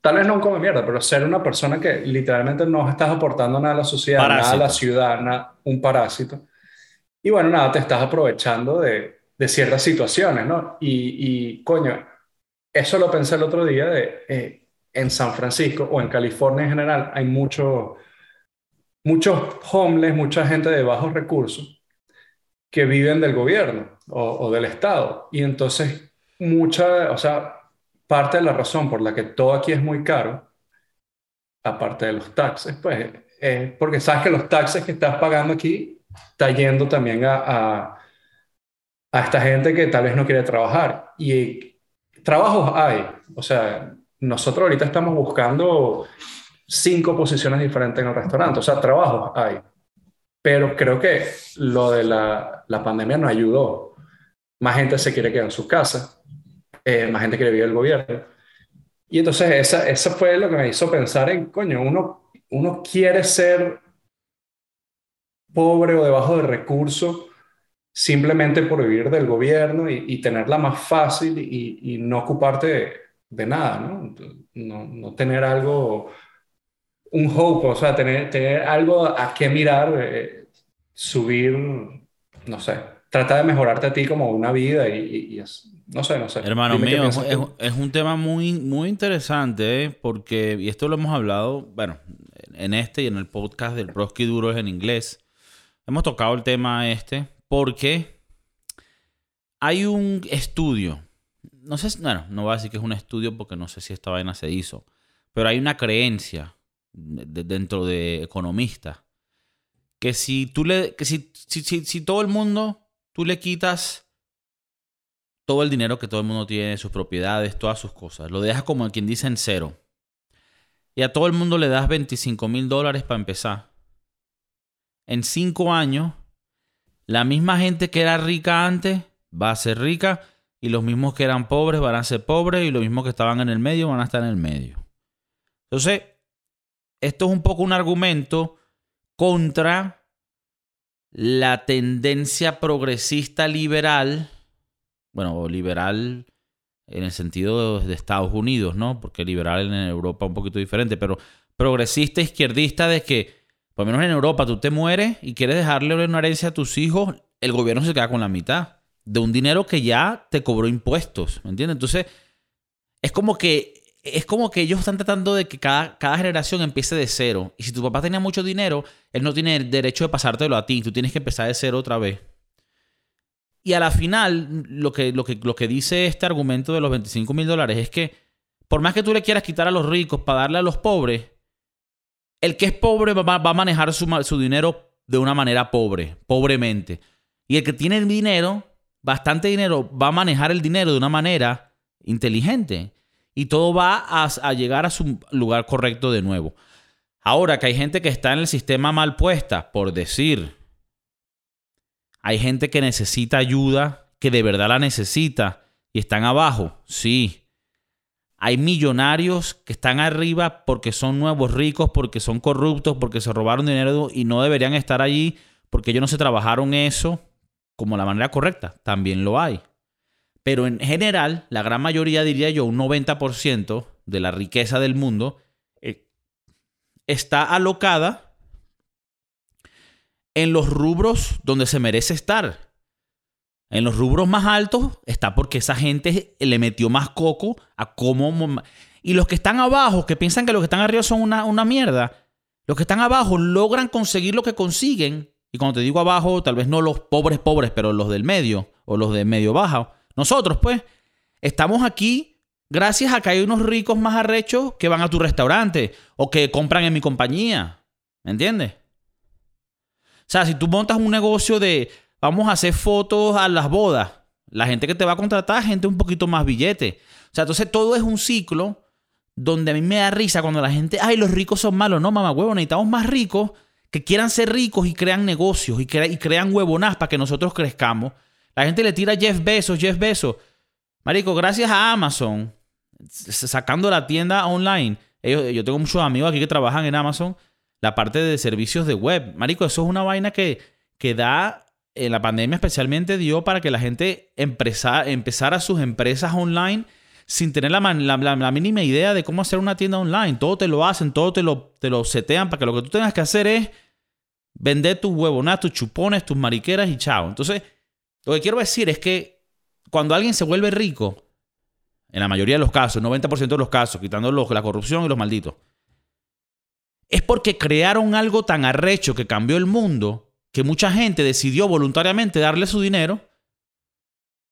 Tal vez no un come mierda, pero ser una persona que literalmente no estás aportando nada a la sociedad, nada a la Parásito. ciudad, nada- un parásito. Y bueno, nada, te estás aprovechando de, de ciertas situaciones, ¿no? Y, y, coño, eso lo pensé el otro día de, eh, en San Francisco o en California en general, hay mucho, muchos homeless, mucha gente de bajos recursos que viven del gobierno o, o del Estado. Y entonces, mucha, o sea, parte de la razón por la que todo aquí es muy caro, aparte de los taxes, pues, es porque sabes que los taxes que estás pagando aquí está yendo también a, a, a esta gente que tal vez no quiere trabajar. Y trabajos hay, o sea, nosotros ahorita estamos buscando cinco posiciones diferentes en el restaurante, o sea, trabajos hay. Pero creo que lo de la, la pandemia nos ayudó más gente se quiere quedar en sus casas, eh, más gente quiere vivir el gobierno. Y entonces esa, esa fue lo que me hizo pensar en, coño, uno, uno quiere ser pobre o debajo de recursos simplemente por vivir del gobierno y, tenerla más fácil y, no ocuparte de, nada, ¿no? ¿no? ¿no? tener algo, un hope, o sea, tener, tener algo a qué mirar, eh, subir, no sé, trata de mejorarte a ti como una vida y, no sé, no sé. Hermano mío, es, un tema muy, muy interesante, ¿eh? porque, y esto lo hemos hablado, bueno, en este y en el podcast del Prosky Duro es en inglés, hemos tocado el tema este, porque hay un estudio, no sé, bueno, no voy a decir que es un estudio porque no sé si esta vaina se hizo, pero hay una creencia dentro de economistas que si tú le, que si, si, si todo el mundo tú le quitas todo el dinero que todo el mundo tiene, sus propiedades, todas sus cosas. Lo dejas como quien dice en cero. Y a todo el mundo le das 25 mil dólares para empezar. En cinco años, la misma gente que era rica antes va a ser rica y los mismos que eran pobres van a ser pobres y los mismos que estaban en el medio van a estar en el medio. Entonces, esto es un poco un argumento contra la tendencia progresista liberal, bueno, liberal en el sentido de Estados Unidos, ¿no? Porque liberal en Europa un poquito diferente, pero progresista izquierdista de que, por lo menos en Europa, tú te mueres y quieres dejarle una herencia a tus hijos, el gobierno se queda con la mitad de un dinero que ya te cobró impuestos, ¿me entiendes? Entonces, es como que es como que ellos están tratando de que cada, cada generación empiece de cero. Y si tu papá tenía mucho dinero, él no tiene el derecho de pasártelo a ti. Tú tienes que empezar de cero otra vez. Y a la final, lo que, lo que, lo que dice este argumento de los 25 mil dólares es que por más que tú le quieras quitar a los ricos para darle a los pobres, el que es pobre va, a manejar su, su dinero de una manera pobre, pobremente. Y el que tiene dinero, bastante dinero, va a manejar el dinero de una manera inteligente y todo va a, llegar a su lugar correcto de nuevo. Ahora que hay gente que está en el sistema mal puesta, por decir, hay gente que necesita ayuda, que de verdad la necesita y están abajo, sí. Hay millonarios que están arriba porque son nuevos ricos, porque son corruptos, porque se robaron dinero y no deberían estar allí porque ellos no se trabajaron eso como la manera correcta. También lo hay. Pero en general, la gran mayoría, diría yo, un 90% de la riqueza del mundo eh, está alocada en los rubros donde se merece estar. En los rubros más altos está porque esa gente le metió más coco a cómo... Y los que están abajo, que piensan que los que están arriba son una, una mierda, los que están abajo logran conseguir lo que consiguen. Y cuando te digo abajo, tal vez no los pobres pobres, pero los del medio o los de medio bajo nosotros, pues, estamos aquí gracias a que hay unos ricos más arrechos que van a tu restaurante o que compran en mi compañía. ¿Me entiendes? O sea, si tú montas un negocio de vamos a hacer fotos a las bodas, la gente que te va a contratar gente un poquito más billete. O sea, entonces todo es un ciclo donde a mí me da risa cuando la gente, ay, los ricos son malos. No, mamá, huevo, necesitamos más ricos que quieran ser ricos y crean negocios y, y crean huevonas para que nosotros crezcamos. La gente le tira Jeff Bezos, Jeff Bezos. Marico, gracias a Amazon, sacando la tienda online. yo tengo muchos amigos aquí que trabajan en Amazon, la parte de servicios de web. Marico, eso es una vaina que, que da, en la pandemia especialmente dio para que la gente empezara sus empresas online sin tener la, mínima idea de cómo hacer una tienda online. Todo te lo hacen, todo te lo, te lo setean para que lo que tú tengas que hacer es vender tus huevonas, tus chupones, tus mariqueras y chao. Entonces, lo que quiero decir es que cuando alguien se vuelve rico, en la mayoría de los casos, 90% de los casos, quitando la corrupción y los malditos, es porque crearon algo tan arrecho que cambió el mundo que mucha gente decidió voluntariamente darle su dinero.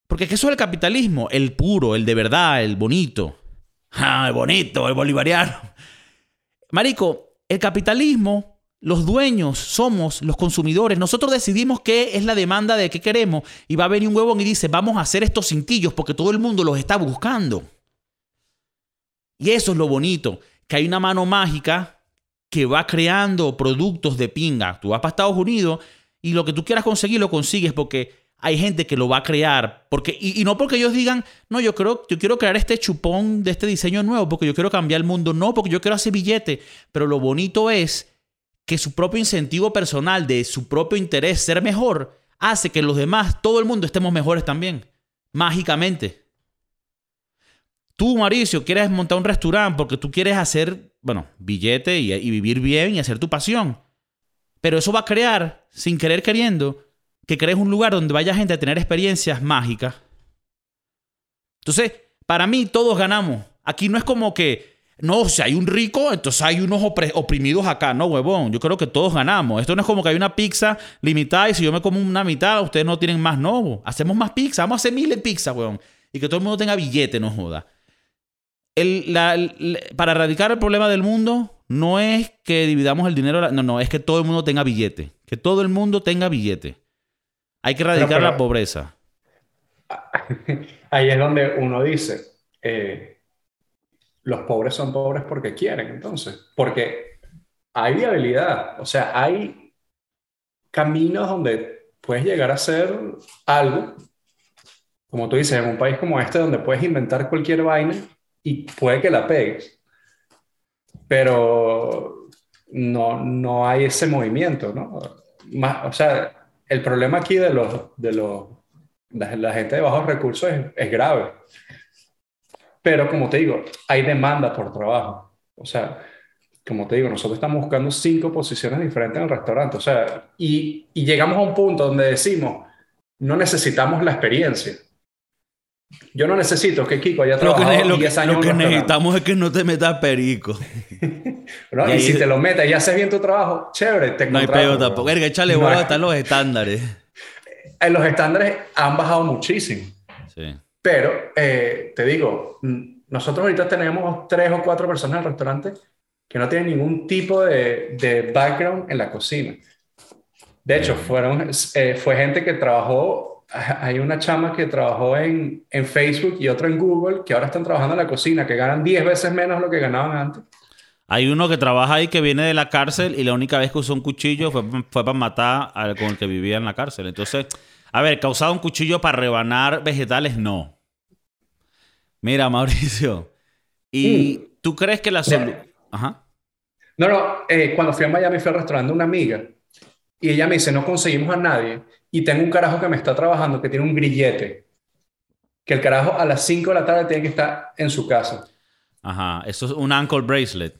Porque eso es el capitalismo, el puro, el de verdad, el bonito. Ah, el bonito, el bolivariano. Marico, el capitalismo los dueños somos los consumidores. Nosotros decidimos qué es la demanda de qué queremos. Y va a venir un huevón y dice, vamos a hacer estos cintillos porque todo el mundo los está buscando. Y eso es lo bonito, que hay una mano mágica que va creando productos de pinga. Tú vas para Estados Unidos y lo que tú quieras conseguir lo consigues porque hay gente que lo va a crear. Porque, y, no porque ellos digan, no, yo, creo, yo quiero crear este chupón de este diseño nuevo, porque yo quiero cambiar el mundo. No, porque yo quiero hacer billete. Pero lo bonito es que su propio incentivo personal, de su propio interés ser mejor, hace que los demás, todo el mundo, estemos mejores también. Mágicamente. Tú, Mauricio, quieres montar un restaurante porque tú quieres hacer, bueno, billete y, vivir bien y hacer tu pasión. Pero eso va a crear, sin querer queriendo, que crees un lugar donde vaya gente a tener experiencias mágicas. Entonces, para mí todos ganamos. Aquí no es como que, no, si hay un rico, entonces hay unos oprimidos acá. No, huevón, yo creo que todos ganamos. Esto no es como que hay una pizza limitada y si yo me como una mitad, ustedes no tienen más. No, hacemos más pizza, vamos a hacer miles de pizza, huevón. Y que todo el mundo tenga billete, no joda. Para erradicar el problema del mundo, no es que dividamos el dinero, no, no, es que todo el mundo tenga billete. Que todo el mundo tenga billete. Hay que erradicar la pobreza. Ahí es donde uno dice, eh, los pobres son pobres porque quieren, entonces, porque hay viabilidad, o sea, hay caminos donde puedes llegar a hacer algo, como tú dices, en un país como este, donde puedes inventar cualquier vaina y puede que la pegues, pero no, no hay ese movimiento, ¿no? Más, o sea, el problema aquí de, los, de los, la, gente de bajos recursos es, grave. Pero como te digo, hay demanda por trabajo. O sea, como te digo, nosotros estamos buscando cinco posiciones diferentes en el restaurante. O sea, y, y llegamos a un punto donde decimos, no necesitamos la experiencia. Yo no necesito que Kiko haya trabajado lo que, 10 años. Lo que necesitamos es que no te metas perico. y, si te lo metes y haces bien tu trabajo, chévere, te No hay peor tampoco. Erga, échale no están los estándares. Eh, los estándares han bajado muchísimo. Sí. Pero, eh, te digo, nosotros ahorita tenemos tres o cuatro personas en el restaurante que no tienen ningún tipo de, de background en la cocina. De hecho, fueron, eh, fue gente que trabajó hay una chama que trabajó en, en, Facebook y otra en Google que ahora están trabajando en la cocina, que ganan 10 veces menos lo que ganaban antes. Hay uno que trabaja ahí que viene de la cárcel y la única vez que usó un cuchillo fue, fue para matar al con el que vivía en la cárcel. Entonces, a ver, causado un cuchillo para rebanar vegetales, no. Mira, Mauricio, ¿y mm. tú crees que la solución... Ajá. No, no, eh, cuando fui a Miami fui al restaurante de una amiga y ella me dice, no conseguimos a nadie y tengo un carajo que me está trabajando que tiene un grillete. Que el carajo a las 5 de la tarde tiene que estar en su casa. Ajá, eso es un ankle bracelet.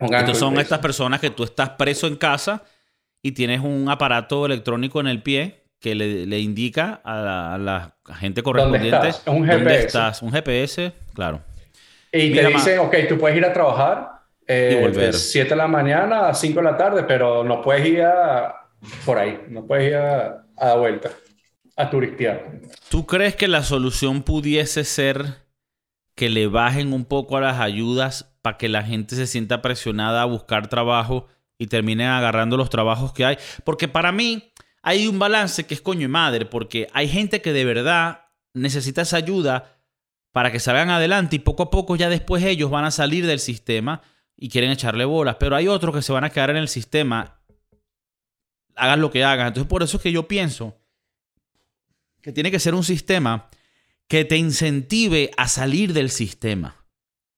Estos son estas personas que tú estás preso en casa y tienes un aparato electrónico en el pie que le, indica a la, gente correspondiente ¿Dónde estás? Un GPS. dónde estás. Un GPS, claro. Y te dicen, ok, tú puedes ir a trabajar eh, de 7 de la mañana a 5 de la tarde, pero no puedes ir a, por ahí, no puedes ir a, a la vuelta, a turistear. ¿Tú crees que la solución pudiese ser que le bajen un poco a las ayudas para que la gente se sienta presionada a buscar trabajo y terminen agarrando los trabajos que hay? Porque para mí hay un balance que es coño y madre, porque hay gente que de verdad necesita esa ayuda para que salgan adelante y poco a poco ya después ellos van a salir del sistema y quieren echarle bolas, pero hay otros que se van a quedar en el sistema hagan lo que hagan. Entonces, por eso es que yo pienso que tiene que ser un sistema que te incentive a salir del sistema.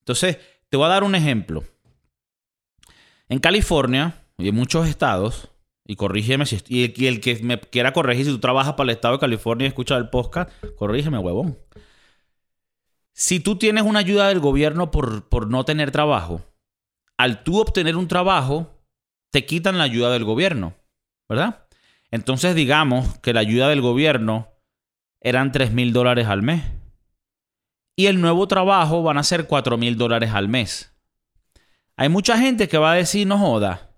Entonces, te voy a dar un ejemplo. En California y en muchos estados, y corrígeme si y el que me quiera corregir, si tú trabajas para el estado de California y escuchas el podcast, corrígeme, huevón. Si tú tienes una ayuda del gobierno por, por no tener trabajo, al tú obtener un trabajo, te quitan la ayuda del gobierno. ¿Verdad? Entonces digamos que la ayuda del gobierno eran 3 mil dólares al mes. Y el nuevo trabajo van a ser 4 mil dólares al mes. Hay mucha gente que va a decir, no joda,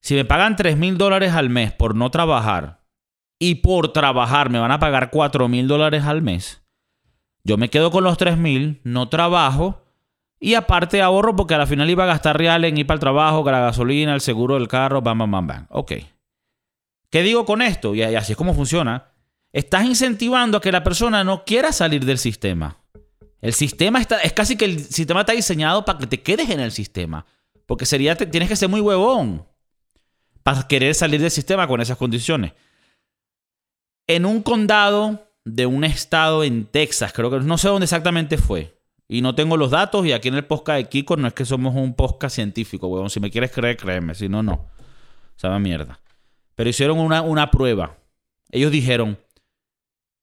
si me pagan 3 mil dólares al mes por no trabajar y por trabajar me van a pagar 4 mil dólares al mes, yo me quedo con los 3 mil, no trabajo y aparte ahorro porque al final iba a gastar real en ir para el trabajo, la gasolina, el seguro del carro, bam, bam, bam, bam. Ok. ¿Qué digo con esto? Y así es como funciona. Estás incentivando a que la persona no quiera salir del sistema. El sistema está, es casi que el sistema está diseñado para que te quedes en el sistema. Porque sería, tienes que ser muy huevón para querer salir del sistema con esas condiciones. en un condado de un estado en Texas, creo que no sé dónde exactamente fue. Y no tengo los datos y aquí en el podcast de Kiko no es que somos un podcast científico, weón. Si me quieres creer, créeme. Si no, no. Sabe mierda. Pero hicieron una, una prueba. Ellos dijeron,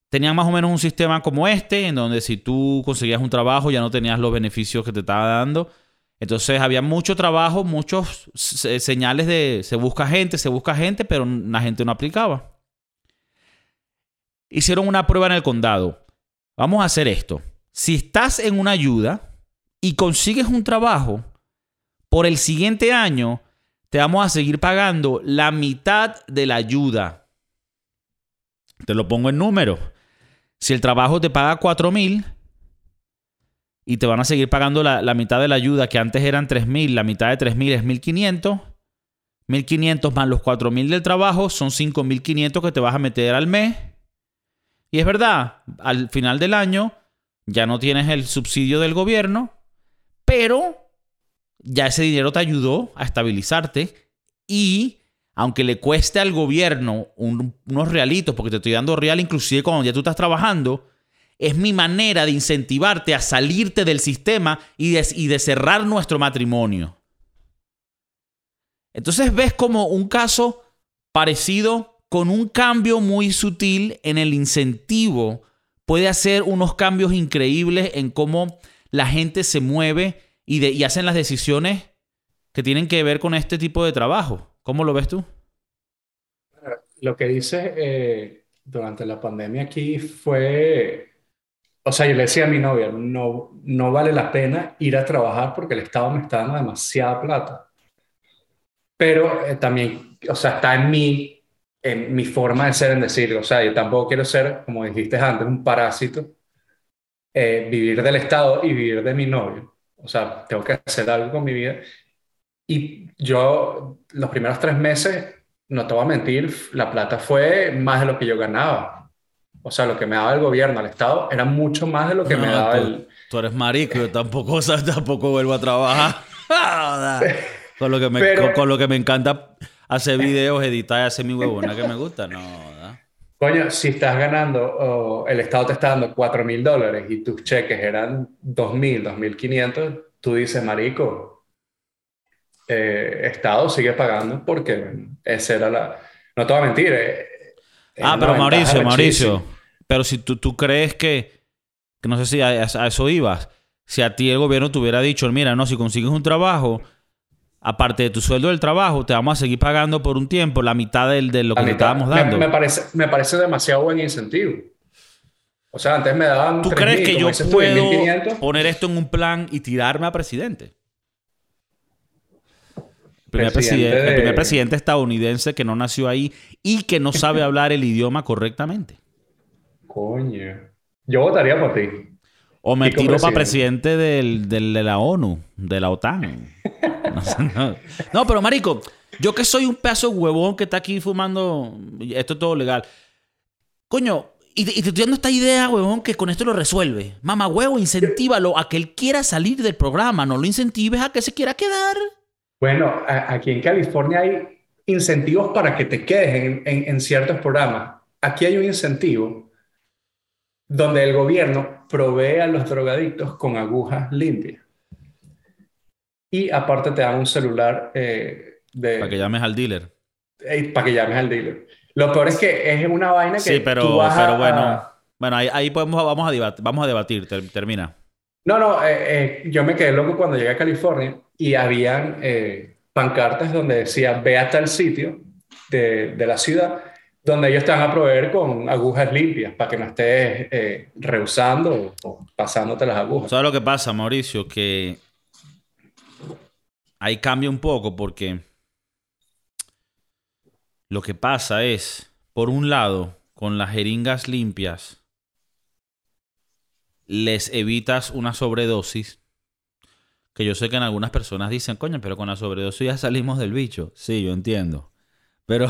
tenían más o menos un sistema como este, en donde si tú conseguías un trabajo ya no tenías los beneficios que te estaba dando. Entonces había mucho trabajo, muchos señales de se busca gente, se busca gente, pero la gente no aplicaba. Hicieron una prueba en el condado. Vamos a hacer esto. Si estás en una ayuda y consigues un trabajo, por el siguiente año te vamos a seguir pagando la mitad de la ayuda. Te lo pongo en número. Si el trabajo te paga 4 mil y te van a seguir pagando la, mitad de la ayuda, que antes eran 3 mil, la mitad de 3 mil es 1500. 1500 más los 4 mil del trabajo son 5500 que te vas a meter al mes. Y es verdad, al final del año ya no tienes el subsidio del gobierno, pero ya ese dinero te ayudó a estabilizarte y aunque le cueste al gobierno unos realitos, porque te estoy dando real inclusive cuando ya tú estás trabajando, es mi manera de incentivarte a salirte del sistema y de, y de cerrar nuestro matrimonio. Entonces ves como un caso parecido con un cambio muy sutil en el incentivo puede hacer unos cambios increíbles en cómo la gente se mueve y, hacen las decisiones que tienen que ver con este tipo de trabajo. ¿Cómo lo ves tú? Lo que dices eh, durante la pandemia aquí fue, o sea, yo le decía a mi novia, no, no vale la pena ir a trabajar porque el Estado me está dando demasiada plata. Pero eh, también, o sea, está en mí en mi forma de ser, en decirlo. O sea, yo tampoco quiero ser, como dijiste antes, un parásito, eh, vivir del Estado y vivir de mi novio. O sea, tengo que hacer algo con mi vida. Y yo, los primeros tres meses, no te voy a mentir, la plata fue más de lo que yo ganaba. O sea, lo que me daba el gobierno al Estado era mucho más de lo que me daba el... Tú eres marico, yo tampoco, o sea, tampoco vuelvo a trabajar. con, lo que me, con lo que me encanta hacer videos, editar y hacer mi huevona que me gusta. No, ¿verdad? Coño, si estás ganando, el Estado te está dando 4 mil dólares y tus cheques eran 2 mil, 2 mil 500, tú dices, marico, eh, Estado sigue pagando porque esa era la... No te voy a mentir. Eh, ah, pero Mauricio, Mauricio, pero si tú, tú crees que, que, no sé si a, a eso ibas, si a ti el gobierno te hubiera dicho, mira, no, si consigues un trabajo aparte de tu sueldo del trabajo, te vamos a seguir pagando por un tiempo la mitad de, de lo que te estábamos dando. Me, parece, me parece demasiado buen incentivo. O sea, antes me daban. ¿Tú crees que yo puedo poner esto en un plan y tirarme a presidente? El primer presidente, el primer presidente estadounidense que no nació ahí y que no sabe hablar el idioma correctamente. Coño. Yo votaría por ti. O me tiro para presidente del, de la ONU, de la OTAN. No, pero marico, yo que soy un pedazo huevón que está aquí fumando, esto es todo legal. Coño, y te, estoy dando esta idea, huevón, que con esto lo resuelve. Mamá, huevo, incentívalo a que él quiera salir del programa, no lo incentives a que se quiera quedar. Bueno, aquí en California hay incentivos para que te quedes en ciertos programas. Aquí hay un incentivo donde el gobierno provee a los drogadictos con agujas limpias. Y aparte te dan un celular eh, de... Para que llames al dealer. Eh, para que llames al dealer. Lo peor es que es una vaina que... Sí, pero, pero bueno. Bueno, ahí, podemos, vamos, a debatir, vamos a debatir. Termina. No, no, eh, yo me quedé loco cuando llegué a California y habían pancartas donde decía ve hasta el sitio de, de la ciudad donde ellos te van a proveer con agujas limpias para que no estés eh, rehusando o, pasándote las agujas. ¿Sabes lo que pasa, Mauricio? Que ahí cambia un poco porque lo que pasa es, por un lado, con las jeringas limpias, les evitas una sobredosis. Que yo sé que en algunas personas dicen, coño, pero con la sobredosis ya salimos del bicho. Sí, yo entiendo. Pero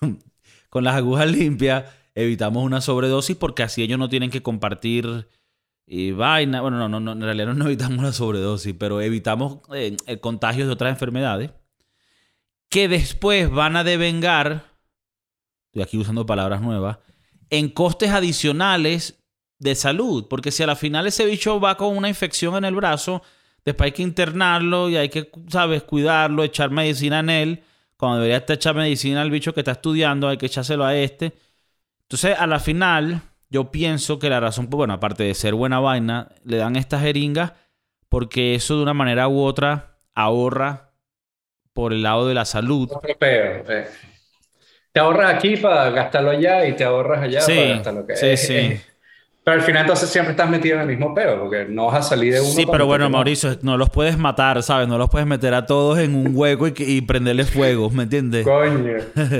con las agujas limpias evitamos una sobredosis porque así ellos no tienen que compartir y vaina. Bueno, no, no, en realidad no evitamos una sobredosis, pero evitamos eh, el contagio de otras enfermedades que después van a devengar, estoy aquí usando palabras nuevas, en costes adicionales de salud. Porque si a la final ese bicho va con una infección en el brazo, después hay que internarlo y hay que, ¿sabes?, cuidarlo, echar medicina en él. Cuando debería estar echar medicina al bicho que está estudiando, hay que echárselo a este. Entonces, a la final, yo pienso que la razón, pues, bueno, aparte de ser buena vaina, le dan estas jeringas porque eso de una manera u otra ahorra por el lado de la salud. Eh. Te ahorras aquí para gastarlo allá y te ahorras allá Sí, para gastarlo que sí, sí. Pero al final entonces siempre estás metido en el mismo peo, porque no vas a salir de uno. Sí, pero bueno. Mauricio, no los puedes matar, ¿sabes? No los puedes meter a todos en un hueco y, y prenderles fuego, ¿me entiendes? Coño,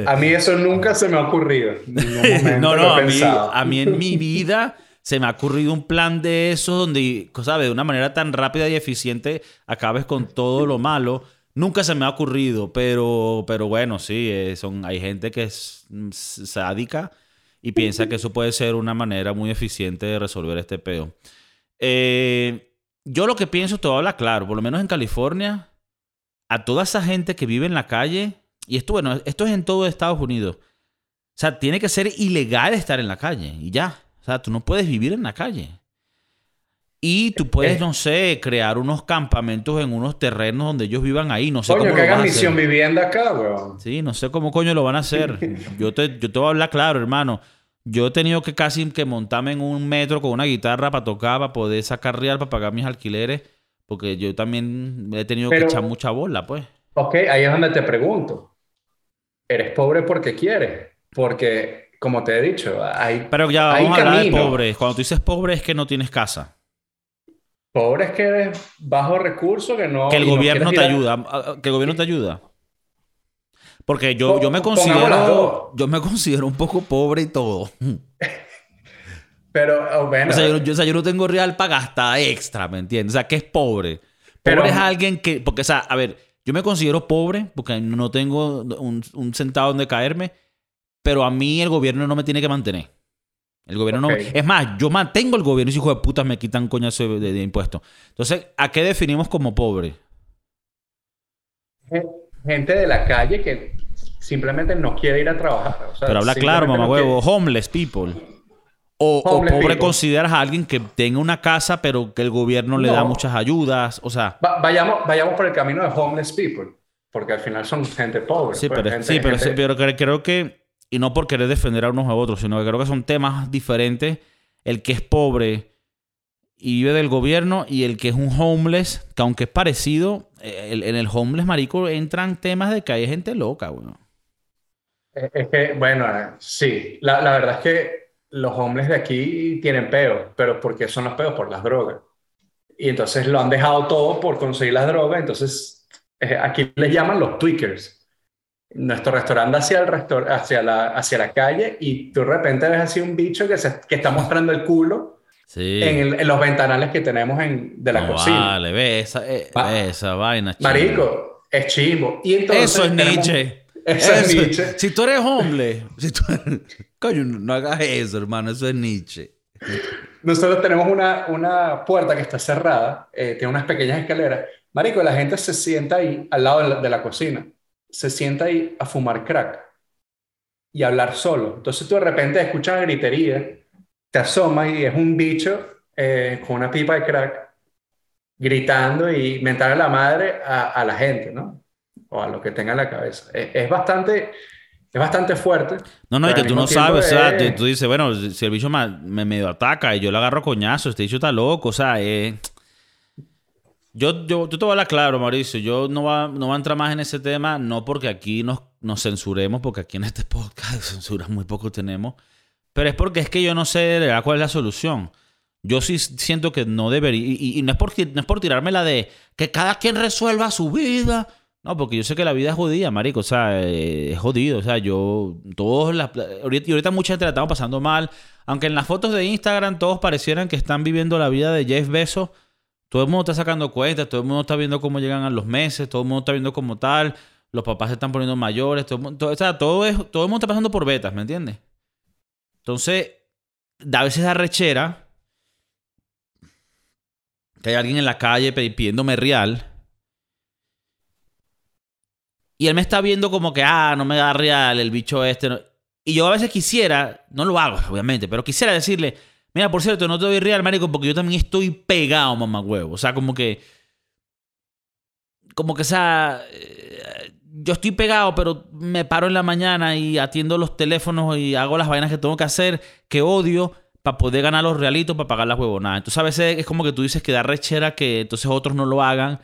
a mí eso nunca se me ha ocurrido. No, no, a mí, a mí en mi vida se me ha ocurrido un plan de esos donde, ¿sabes? De una manera tan rápida y eficiente acabes con todo lo malo. Nunca se me ha ocurrido, pero, pero bueno, sí, eh, son, hay gente que es mm, sádica y piensa que eso puede ser una manera muy eficiente de resolver este peo. Eh, yo lo que pienso, te voy a hablar claro, por lo menos en California, a toda esa gente que vive en la calle, y esto, bueno, esto es en todo Estados Unidos. O sea, tiene que ser ilegal estar en la calle y ya. O sea, tú no puedes vivir en la calle. Y tú puedes, Eh. no sé, crear unos campamentos en unos terrenos donde ellos vivan ahí. No sé Coño, cómo que lo hagan van a hacer. misión vivienda acá, weón. Sí, no sé cómo coño lo van a hacer. Yo te, yo te voy a hablar claro, hermano. Yo he tenido que casi que montarme en un metro con una guitarra para tocar, para poder sacar real, para pagar mis alquileres. Porque yo también he tenido Pero- que echar mucha bola, pues. Ok, ahí es donde te pregunto. ¿Eres pobre porque quieres? Porque, como te he dicho, hay Pero ya Hay vamos a hablar de pobre. Cuando tú dices pobre es que no tienes casa. pobres que eres bajo recursos que no... que el no gobierno te ayuda. ah, Que el gobierno te ayuda. Porque yo, yo me considero. Yo me considero un poco pobre y todo. Pero, oh, bueno, O sea, yo, yo- o sea, yo no tengo real para gastar extra, ¿me entiendes? O sea, ¿qué es pobre? Pobre Pero- es alguien que. Porque, o sea, a ver, yo me considero pobre porque no tengo un, un centavo donde caerme, pero a mí el gobierno no me tiene que mantener. El gobierno no. Es más, yo mantengo el gobierno y si hijo de puta me quitan coñazo de, de- de impuestos. Entonces, ¿a qué definimos como pobre? Gente de la calle que simplemente no quiere ir a trabajar. o sea, Pero habla claro, mamá no huevo. quiere- Homeless people. O, pobre people. consideras a alguien que tenga una casa, pero que el gobierno le da muchas ayudas. O sea, Va- vayamos, vayamos por el camino de homeless people, porque al final son gente pobre. sí, pues, pero, gente- sí, pero, gente- sí, pero cre- creo que, y no por querer defender a unos a otros, sino que creo que son temas diferentes. El que es pobre y vive del gobierno y el que es un homeless, que aunque es parecido, eh, el- en el homeless, marico, entran temas de que hay gente loca, weón. Es es que, bueno, eh, sí, la, la verdad es que los hombres de aquí tienen peos, pero ¿por qué son los peos? Por las drogas. Y entonces lo han dejado todo por conseguir las drogas, entonces eh, aquí les llaman los tweakers. Nuestro restaurante hacia, el restor- hacia, la, hacia la calle y tú de repente ves así un bicho que, se, que está mostrando el culo Sí. en, el- en los ventanales que tenemos en, de la No cocina. Vale, ve esa, eh, Va- ve esa vaina. chimbo. Marico, es chimbo. Y entonces Eso es tenemos- Nietzsche. Eso es Nietzsche. Si tú eres hombre, si tú... coño, no hagas eso, hermano. Eso es Nietzsche. Nosotros tenemos una, una puerta que está cerrada, eh, tiene unas pequeñas escaleras. Marico, la gente se sienta ahí al lado de la, de la cocina. Se sienta ahí a fumar crack y a hablar solo. Entonces tú de repente escuchas gritería, te asomas y es un bicho eh, con una pipa de crack gritando y mentar a la madre a, a la gente, ¿no? O a lo que tenga en la cabeza. Es, es bastante, es bastante fuerte. No, no, y que tú no sabes, o sea, tú, tú dices, bueno, si el bicho ma- me medio ataca y yo le agarro coñazo, este bicho está loco, o sea, eh... Yo, yo, yo te voy a hablar claro, Mauricio, yo no va, no va a entrar más en ese tema, no porque aquí nos, nos censuremos, porque aquí en este podcast censuras muy poco tenemos, pero es porque es que yo no sé cuál es la solución. Yo sí siento que no debería, y, y- no, es por, no es por tirarme la de que cada quien resuelva su vida. No, porque yo sé que la vida es jodida, marico. O sea, eh, es jodido. O sea, yo... Todos la, ahorita, y ahorita mucha gente la estamos pasando mal. Aunque en las fotos de Instagram todos parecieran que están viviendo la vida de Jeff Bezos. Todo el mundo está sacando cuentas. Todo el mundo está viendo cómo llegan a los meses. Todo el mundo está viendo cómo tal. Los papás se están poniendo mayores. Todo, el todo- o sea, todo, es, todo el mundo está pasando por betas, ¿me entiendes? Entonces, da a veces da rechera que hay alguien en la calle pidiéndome real. Y él me está viendo como que, ah, no me da real el bicho este. no- Y yo a veces quisiera, no lo hago, obviamente, pero quisiera decirle, mira, por cierto, no te doy real, marico, porque yo también estoy pegado, mamá huevo. O sea, como que, como que, o sea, eh, yo estoy pegado, pero me paro en la mañana y atiendo los teléfonos y hago las vainas que tengo que hacer, que odio, para poder ganar los realitos, para pagar las huevonadas. Entonces a veces es como que tú dices que da rechera que entonces otros no lo hagan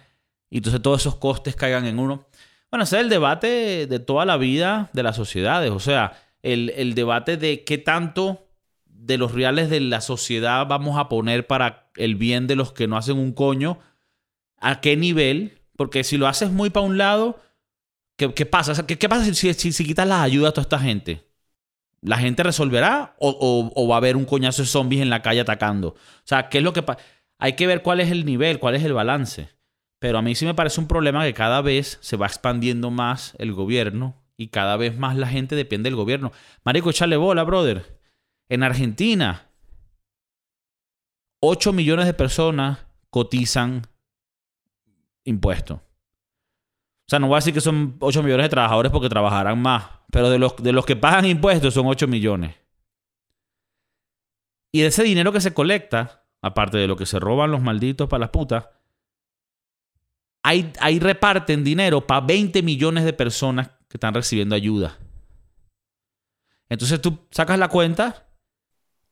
y entonces todos esos costes caigan en uno. Bueno, ese es el debate de toda la vida de las sociedades. O sea, el, debate de qué tanto de los reales de la sociedad vamos a poner para el bien de los que no hacen un coño, a qué nivel, porque si lo haces muy para un lado, ¿qué, pasa? ¿qué, pasa si, si, quitas las ayudas a toda esta gente? ¿La gente resolverá o, va a haber un coñazo de zombies en la calle atacando? O sea, ¿qué es lo que pasa? Hay que ver cuál es el nivel, cuál es el balance. Pero a mí sí me parece un problema que cada vez se va expandiendo más el gobierno y cada vez más la gente depende del gobierno. Marico, échale bola, brother. En Argentina, 8 millones de personas cotizan impuestos. Sea, no voy a decir que son 8 millones de trabajadores porque trabajarán más, pero de los, de los que pagan impuestos son 8 millones. Y de ese dinero que se colecta, aparte de lo que se roban los malditos para las putas, ahí, ahí reparten dinero para 20 millones de personas que están recibiendo ayuda. Entonces tú sacas la cuenta,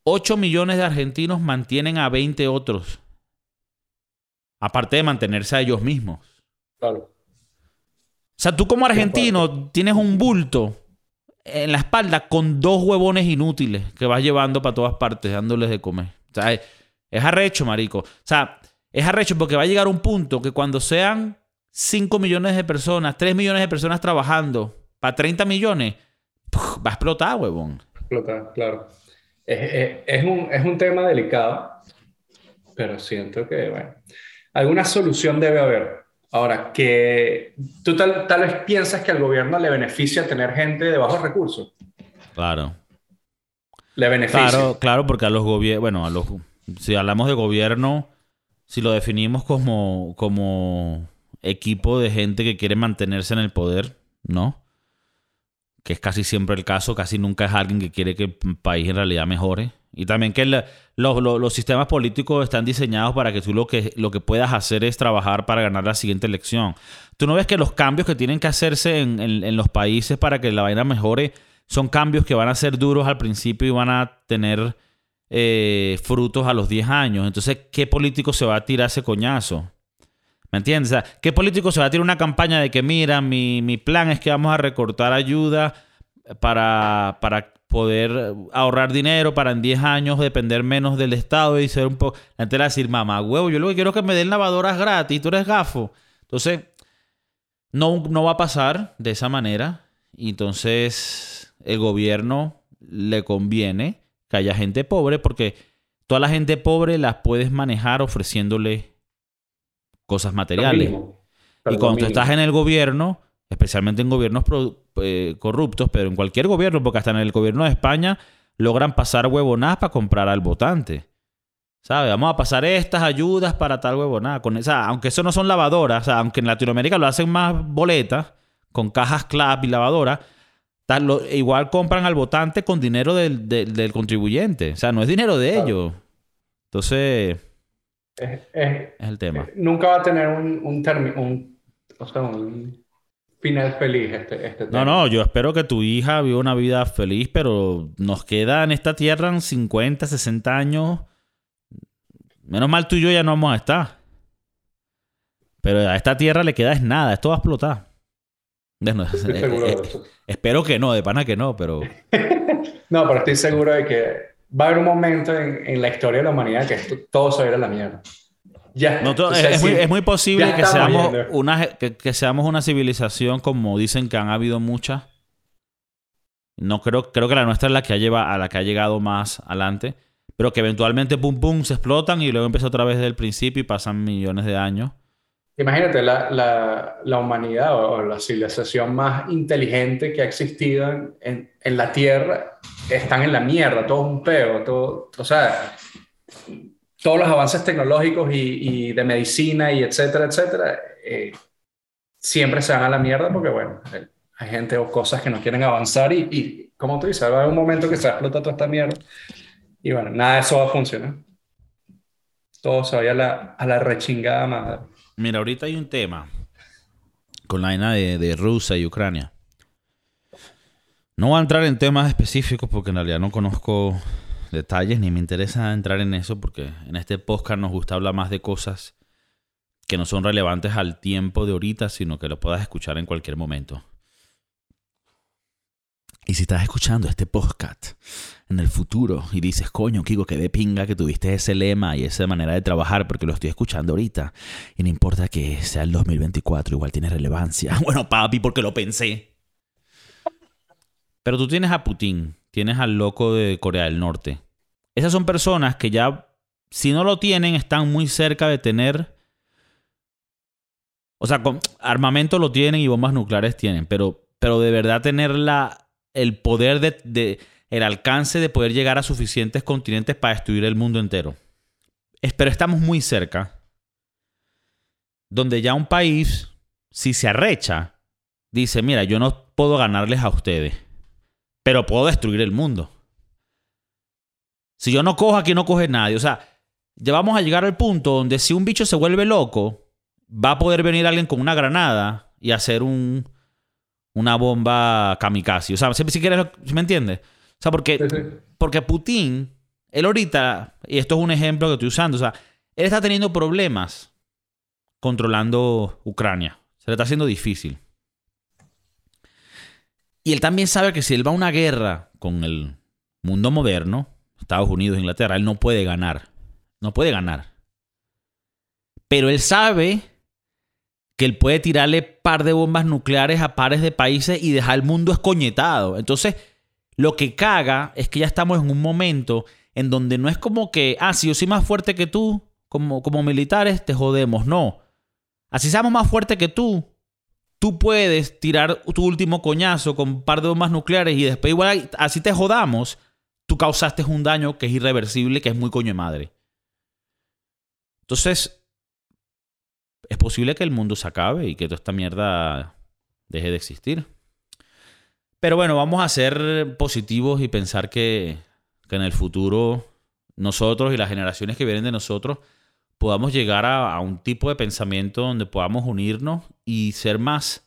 8 millones de argentinos mantienen a 20 otros. Aparte de mantenerse a ellos mismos. Claro. O sea, tú como argentino tienes un bulto en la espalda con dos huevones inútiles que vas llevando para todas partes, dándoles de comer. O sea, es, es arrecho, marico. O sea, es arrecho porque va a llegar un punto que cuando sean 5 millones de personas, 3 millones de personas trabajando para 30 millones, va a explotar, huevón. Explotar, claro. Es, un, es un tema delicado, pero siento que, bueno, alguna solución debe haber. Ahora, que tú tal, tal vez piensas que al gobierno le beneficia tener gente de bajos recursos. Claro. Le beneficia. Claro, claro, porque a los gobiernos, bueno, a los, si hablamos de gobierno, si lo definimos como, como equipo de gente que quiere mantenerse en el poder, ¿no? Que es casi siempre el caso, casi nunca es alguien que quiere que el país en realidad mejore. Y también que los sistemas políticos están diseñados para que tú lo que, lo que puedas hacer es trabajar para ganar la siguiente elección. Tú no ves que los cambios que tienen que hacerse en, los países para que la vaina mejore son cambios que van a ser duros al principio y van a tener eh, frutos a los 10 años. Entonces, ¿qué político se va a tirar ese coñazo? ¿Me entiendes? ¿qué político se va a tirar una campaña de que, mira, mi, plan es que vamos a recortar ayuda para, para poder ahorrar dinero, para en 10 años depender menos del Estado y ser un poco... La gente va a decir, mamá, huevo, yo lo que quiero es que me den lavadoras gratis, tú eres gafo. Entonces, no, no va a pasar de esa manera. Y entonces, el gobierno le conviene que haya gente pobre porque toda la gente pobre las puedes manejar ofreciéndole cosas materiales. y cuando tú estás en el gobierno, especialmente en gobiernos eh, corruptos, pero en cualquier gobierno, porque hasta en el gobierno de España logran pasar huevonadas para comprar al votante. ¿Sabes? Vamos a pasar estas ayudas para tal huevonada. Con esa, aunque eso no son lavadoras, aunque en Latinoamérica lo hacen más boletas, con cajas clap y lavadoras, igual compran al votante con dinero del, del, contribuyente. O sea, no es dinero de ellos. Entonces, es, el tema. Nunca va a tener un, un término, un, o sea, un final feliz este, este tema. No, no, yo espero que tu hija viva una vida feliz, pero nos queda en esta tierra 50, 60 años. Menos mal tú y yo ya no vamos a estar. Pero a esta tierra le queda es nada, esto va a explotar. estoy seguro de eso. Espero que no, de pana que no, pero... no, pero estoy seguro de que va a haber un momento en, la historia de la humanidad que todo se va a ir a la mierda. Ya. es, muy, posible que seamos, una, que, seamos una civilización como dicen que han habido muchas. No creo, creo que la nuestra es la que ha lleva, a la que ha llegado más adelante. Pero que eventualmente pum pum se explotan y luego empieza otra vez desde el principio y pasan millones de años. Imagínate, la, la, la, humanidad o la civilización más inteligente que ha existido en, en, la Tierra están en la mierda, todo es un peo, todo, o sea, todos los avances tecnológicos y, y de medicina y etcétera, etcétera, eh, siempre se van a la mierda porque, bueno, hay gente o cosas que no quieren avanzar y, y como tú dices, va a haber un momento que se va a explotar toda esta mierda. Y bueno, nada de eso va a funcionar. Todo se vaya a la, a la rechingada madre. Mira, ahorita hay un tema con la vaina de, de Rusia y Ucrania. No voy a entrar en temas específicos porque en realidad no conozco detalles ni me interesa entrar en eso porque en este podcast nos gusta hablar más de cosas que no son relevantes al tiempo de ahorita, sino que lo puedas escuchar en cualquier momento. Y si estás escuchando este podcast en el futuro y dices, coño, Kiko, que de pinga que tuviste ese lema y esa manera de trabajar porque lo estoy escuchando ahorita y no importa que sea el 2024, igual tiene relevancia. Bueno, papi, porque lo pensé. Pero tú tienes a Putin, tienes al loco de Corea del Norte. Esas son personas que ya, si no lo tienen, están muy cerca de tener... O sea, armamento lo tienen y bombas nucleares tienen, pero, pero de verdad tener la, el poder de, el alcance de poder llegar a suficientes continentes para destruir el mundo entero. Pero estamos muy cerca, donde ya un país, si se arrecha, dice, mira, yo no puedo ganarles a ustedes, pero puedo destruir el mundo. Si yo no cojo aquí, no coge nadie. O sea, ya vamos a llegar al punto donde si un bicho se vuelve loco, va a poder venir alguien con una granada y hacer un, una bomba kamikaze. O sea, si, si quieres, ¿me entiendes? O sea, porque, porque Putin, él ahorita, y esto es un ejemplo que estoy usando, o sea, él está teniendo problemas controlando Ucrania. Se le está haciendo difícil. Y él también sabe que si él va a una guerra con el mundo moderno, Estados Unidos, Inglaterra, él no puede ganar. No puede ganar. Pero él sabe que él puede tirarle par de bombas nucleares a pares de países y dejar el mundo escoñetado. Entonces, lo que caga es que ya estamos en un momento en donde no es como que, ah, si yo soy más fuerte que tú, como, como militares, te jodemos. No. Así seamos más fuertes que tú, tú puedes tirar tu último coñazo con un par de bombas nucleares y después igual así te jodamos, tú causaste un daño que es irreversible, que es muy coño de madre. Entonces, es posible que el mundo se acabe y que toda esta mierda deje de existir. Pero bueno, vamos a ser positivos y pensar que, en el futuro nosotros y las generaciones que vienen de nosotros podamos llegar a, un tipo de pensamiento donde podamos unirnos y ser más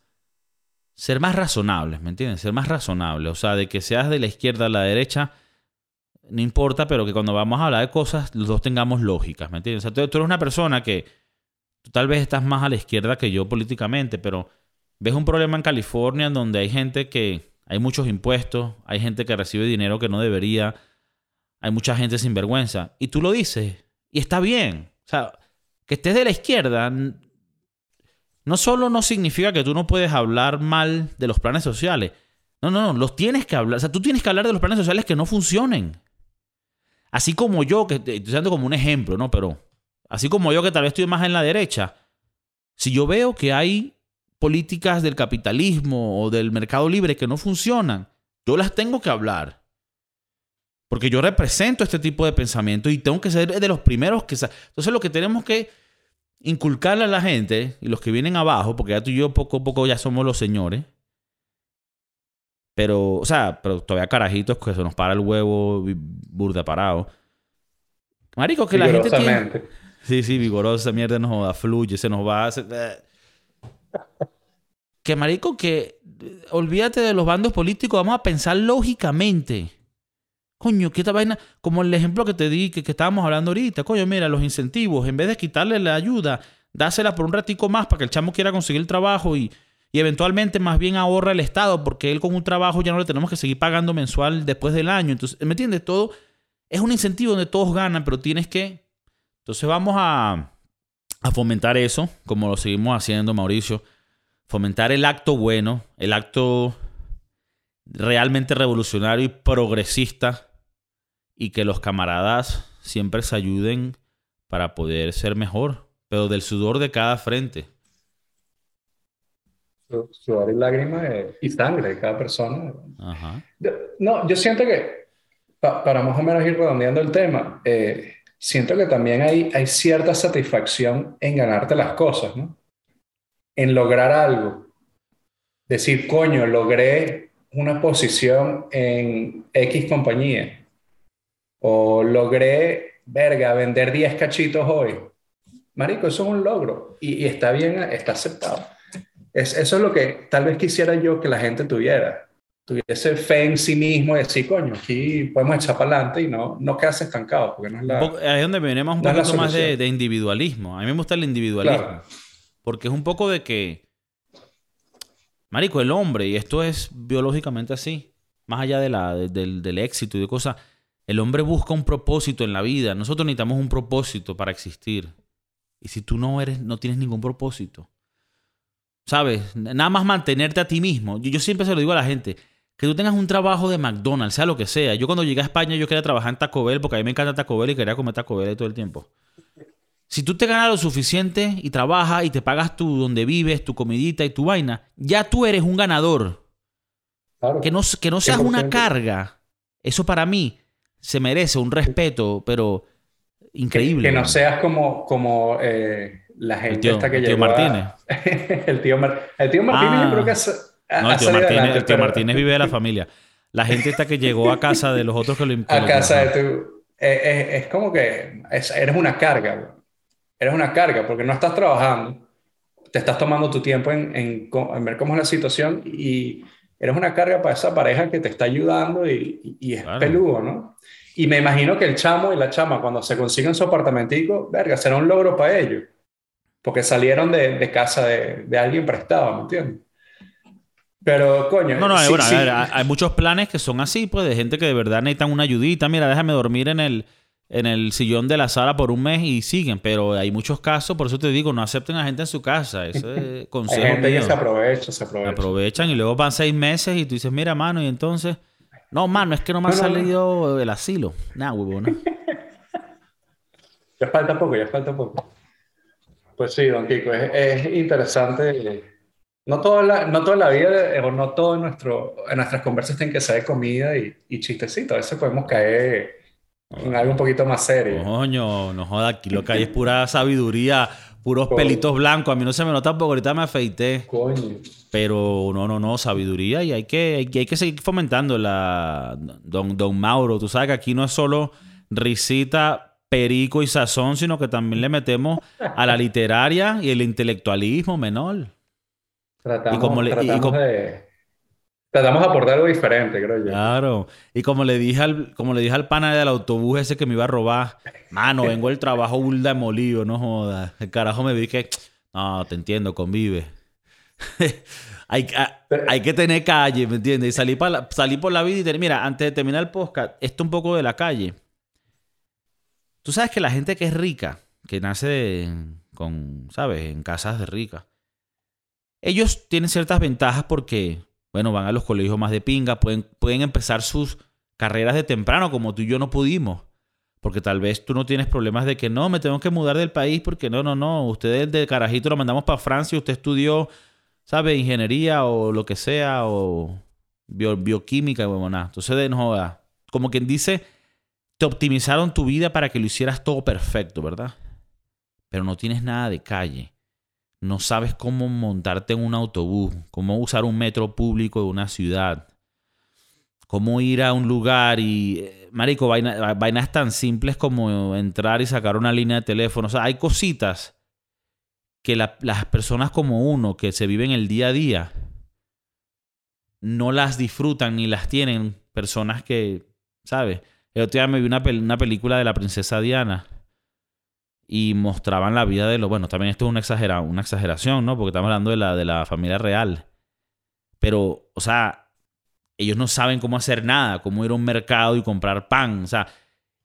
ser más razonables, ¿me entiendes? Ser más razonables, o sea, de que seas de la izquierda a la derecha, no importa, pero que cuando vamos a hablar de cosas, los dos tengamos lógicas, ¿me entiendes? O sea, tú eres una persona que, Tú tal vez estás más a la izquierda que yo políticamente, pero ves un problema en California donde hay gente que hay muchos impuestos, hay gente que recibe dinero que no debería, hay mucha gente sin vergüenza. Y tú lo dices, y está bien. O sea, que estés de la izquierda no solo no significa que tú no puedes hablar mal de los planes sociales. No, no, no, los tienes que hablar. O sea, tú tienes que hablar de los planes sociales que no funcionen. Así como yo, que estoy dando como un ejemplo, ¿no? Pero Así como yo que tal vez estoy más en la derecha, si yo veo que hay políticas del capitalismo o del mercado libre que no funcionan, yo las tengo que hablar. Porque yo represento este tipo de pensamiento y tengo que ser de los primeros que... Entonces lo que tenemos que inculcarle a la gente y los que vienen abajo, porque ya tú y yo poco a poco ya somos los señores, pero, o sea, pero todavía carajitos que se nos para el huevo burda parado. Marico, que la gente tiene... Sí, sí, vigorosa, mierda nos joda, fluye, se nos va. Eh. Que marico, que olvídate de los bandos políticos, vamos a pensar lógicamente. Coño, ¿qué esta vaina? Como el ejemplo que te di, que, que estábamos hablando ahorita. Coño, mira, los incentivos, en vez de quitarle la ayuda, dásela por un ratico más para que el chamo quiera conseguir el trabajo y, y eventualmente más bien ahorra el Estado, porque él con un trabajo ya no le tenemos que seguir pagando mensual después del año. Entonces, ¿me entiendes? Todo es un incentivo donde todos ganan, pero tienes que entonces vamos a, fomentar eso, como lo seguimos haciendo, Mauricio. Fomentar el acto bueno, el acto realmente revolucionario y progresista y que los camaradas siempre se ayuden para poder ser mejor, pero del sudor de cada frente. Sudor y lágrimas y sangre de cada persona. No, yo siento que, para más o menos ir redondeando el tema, eh, siento que también hay, hay cierta satisfacción en ganarte las cosas, ¿no? En lograr algo. Decir, coño, logré una posición en X compañía o logré, verga, vender 10 cachitos hoy. Marico, eso es un logro y, está bien, está aceptado. Es, eso es lo que tal vez quisiera yo que la gente tuviera. Tuviese fe en sí mismo y decir, coño, aquí podemos echar para adelante y no, no quedarse estancado. Porque no es la, ahí es donde venimos un poquito más de, individualismo. A mí me gusta el individualismo. Porque es un poco de que, Marico, el hombre, y esto es biológicamente así, más allá de la, del, del éxito y de cosas, el hombre busca un propósito en la vida. Nosotros necesitamos un propósito para existir. Y si tú no eres, no tienes ningún propósito, ¿sabes? Nada más mantenerte a ti mismo. Yo, siempre se lo digo a la gente, que tú tengas un trabajo de McDonald's, sea lo que sea. Yo cuando llegué a España yo quería trabajar en Taco Bell porque a mí me encanta Taco Bell y quería comer Taco Bell todo el tiempo. Si tú te ganas lo suficiente y trabajas y te pagas tu donde vives, tu comidita y tu vaina, ya tú eres un ganador. Que, no, que no seas una carga. Eso para mí se merece un respeto, pero increíble. Que, no seas como, como eh, la gente esta que el tío Martínez. el, tío el tío Martínez yo creo que es... No, el tío, Martínez, el tío Martínez vive de la familia. La gente esta que llegó a casa de los otros que lo A casa de tu... Es, como que eres una carga, Eres una carga porque no estás trabajando. Te estás tomando tu tiempo en, en ver cómo es la situación y eres una carga para esa pareja que te está ayudando y, es peludo, ¿no? Y me imagino que el chamo y la chama, cuando se consiguen su apartamentico, verga, será un logro para ellos. Porque salieron de, de casa de, de, alguien prestado, ¿me entiendes? Pero, coño. No, no, bueno, hay muchos planes que son así, pues, de gente que de verdad necesitan una ayudita. Mira, déjame dormir en el, en el sillón de la sala por un mes y siguen, pero hay muchos casos, por eso te digo, no acepten a gente en su casa. Ese consejo hay gente que se aprovecha, se aprovecha. Aprovechan y luego van seis meses y tú dices, mira, mano, y entonces, no, mano, es que no me ha salido el asilo. Nada, huevón. ya falta poco, ya falta poco. Pues sí, don Kiko, es, interesante. No toda, la, no toda la vida, o no todo en, nuestro, en nuestras conversas tienen que ser de comida y, y chistecito. A veces podemos caer en algo un poquito más serio. Coño, no joda, aquí lo que hay es pura sabiduría, puros pelitos blancos. A mí no se me nota porque ahorita me afeité. Coño. Pero no, no, no, sabiduría y hay que, hay, que seguir fomentando la. Don, don Mauro, tú sabes que aquí no es solo risita, perico y sazón, sino que también le metemos a la literaria y el intelectualismo menor. Tratamos, y como le, de Tratamos de aportar algo diferente, creo yo. Claro. Y como le dije al, como le dije al pana del autobús ese que me iba a robar, mano, vengo el trabajo burda molido, no jodas. El carajo me vi que, no, te entiendo, convive. hay, hay, que tener calle, ¿me entiendes? Y salí, para salí por la vida y mira, antes de terminar el podcast, esto un poco de la calle. Tú sabes que la gente que es rica, que nace con, ¿sabes? En casas de rica, ellos tienen ciertas ventajas porque bueno, van a los colegios más de pinga, pueden, pueden empezar sus carreras de temprano, como tú y yo no pudimos. Porque tal vez tú no tienes problemas de que no, me tengo que mudar del país porque no, no, no. Usted de carajito lo mandamos para Francia, usted estudió, ¿sabe? Ingeniería o lo que sea, o bioquímica, bueno, nada. Entonces, no Como quien dice, te optimizaron tu vida para que lo hicieras todo perfecto, ¿verdad? Pero no tienes nada de calle no sabes cómo montarte en un autobús, cómo usar un metro público de una ciudad, cómo ir a un lugar y, eh, marico, vainas tan simples como entrar y sacar una línea de teléfono. O sea, hay cositas que las personas como uno, que se viven el día a día, no las disfrutan ni las tienen personas que, ¿sabes? El otro día me vi una película de la princesa Diana y mostraban la vida de los... Bueno, también esto es una, exagera, una exageración, ¿no? Porque estamos hablando de la, de la familia real. Pero, o sea, ellos no saben cómo hacer nada, cómo ir a un mercado y comprar pan, o sea...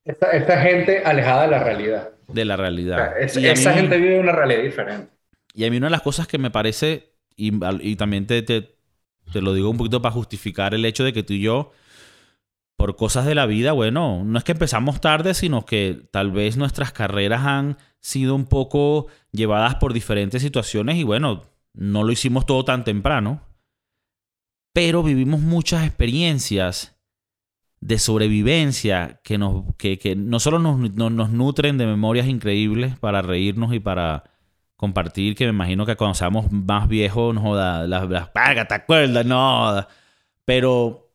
Esta, esta gente alejada de la realidad. De la realidad. esa gente vive una realidad diferente. Y a mí una de las cosas que me parece, y, y también te, te, te lo digo un poquito para justificar el hecho de que tú y yo por cosas de la vida, bueno, no es que empezamos tarde, sino que tal vez nuestras carreras han sido un poco llevadas por diferentes situaciones y bueno, no lo hicimos todo tan temprano, pero vivimos muchas experiencias de sobrevivencia que, nos, que, que no solo nos, nos, nutren de memorias increíbles para reírnos y para compartir, que me imagino que cuando seamos más viejos, no joda, las, las ¿te acuerdas? No, pero,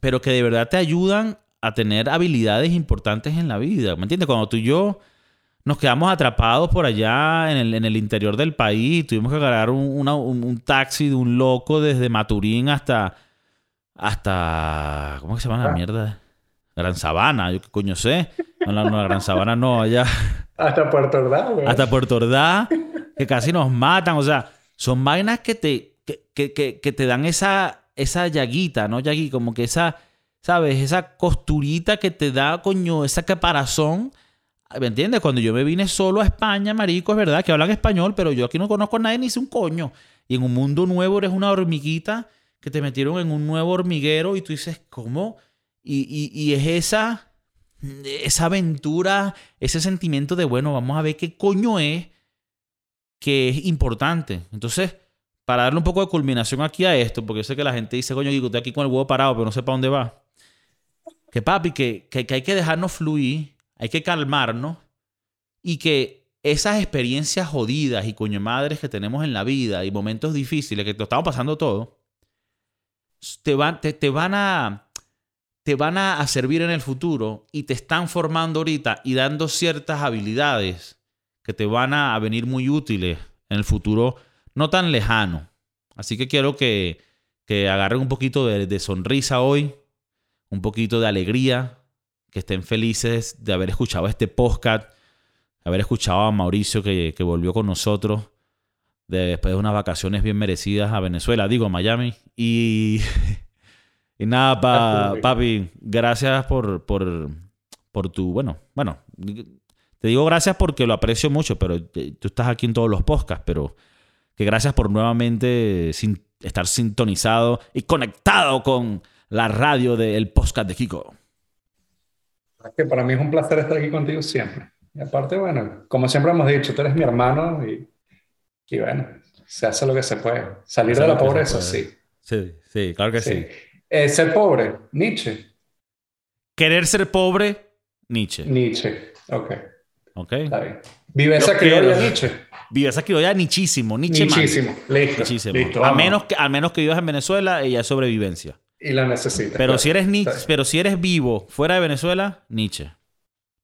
pero que de verdad te ayudan a tener habilidades importantes en la vida. ¿Me entiendes? Cuando tú y yo nos quedamos atrapados por allá en el, en el interior del país, tuvimos que agarrar un, una- un- un taxi de un loco desde Maturín hasta, hasta, ¿cómo que se llama la Ah. mierda? Gran Sabana, yo qué coño sé. No, la, no, la Gran Sabana no, allá Hasta Puerto Ordaz, güey. hasta Puerto Ordaz, que casi nos matan. O sea, son vainas que te, que, que- que- que te dan esa, esa llaguita, ¿no? Llagui, como que esa, ¿sabes? Esa costurita que te da, coño, esa caparazón. ¿Me entiendes? Cuando yo me vine solo a España, marico, es verdad que hablan español, pero yo aquí no conozco a nadie ni sé un coño. Y en un mundo nuevo eres una hormiguita que te metieron en un nuevo hormiguero y tú dices, ¿cómo? Y, y- y es esa, esa aventura, ese sentimiento de, bueno, vamos a ver qué coño es que es importante. Entonces, para darle un poco de culminación aquí a esto, porque sé que la gente dice, coño, Guico, estoy aquí con el huevo parado, pero no sé para dónde va. Que papi, que, que, hay que dejarnos fluir, hay que calmarnos y que esas experiencias jodidas y coño madres que tenemos en la vida y momentos difíciles que te estamos pasando todo, te van, te, te van a te van a servir en el futuro y te están formando ahorita y dando ciertas habilidades que te van a, a venir muy útiles en el futuro no tan lejano. Así que quiero que, que agarren un poquito de, de sonrisa hoy, un poquito de alegría, que estén felices de haber escuchado este podcast, haber escuchado a Mauricio que, que volvió con nosotros de- después de unas vacaciones bien merecidas a Venezuela, digo a Miami. Y, y nada, pa- papi, gracias por, por, por tu, bueno, bueno, te digo gracias porque lo aprecio mucho, pero tú estás aquí en todos los podcasts, pero que gracias por nuevamente sin, estar sintonizado y conectado con la radio del podcast de Kiko. Que para mí es un placer estar aquí contigo siempre. Y aparte, bueno, como siempre hemos dicho, tú eres mi hermano y, y bueno, se hace lo que se puede. Salir Se de la pobreza, sí. Sí, sí, claro que sí. sí. Eh, ser pobre, Nietzsche. Querer ser pobre, Nietzsche. Nietzsche, ok, ¿Ok? está bien. Viveza criolla. Nietzsche. Vives aquí ya nichísimo, Nietzsche man. Nichísimo, listo. Nichísimo. listo a, menos que, al menos que vivas en Venezuela, ella es sobrevivencia. Y la necesitas. Pero claro. si eres pero si eres vivo fuera de Venezuela, Nietzsche.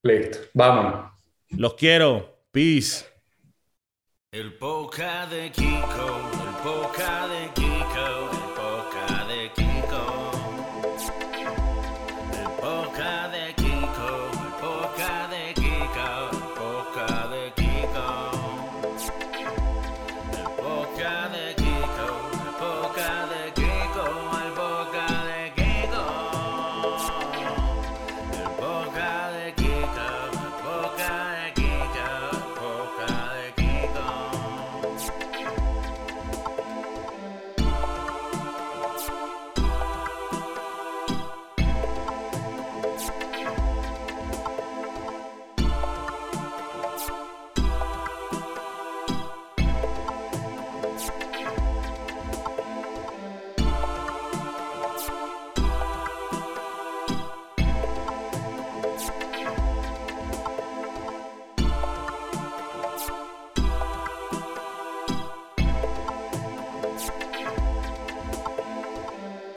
Listo, vámonos. Los quiero. Peace. El poca de Kiko, el poca de Kiko.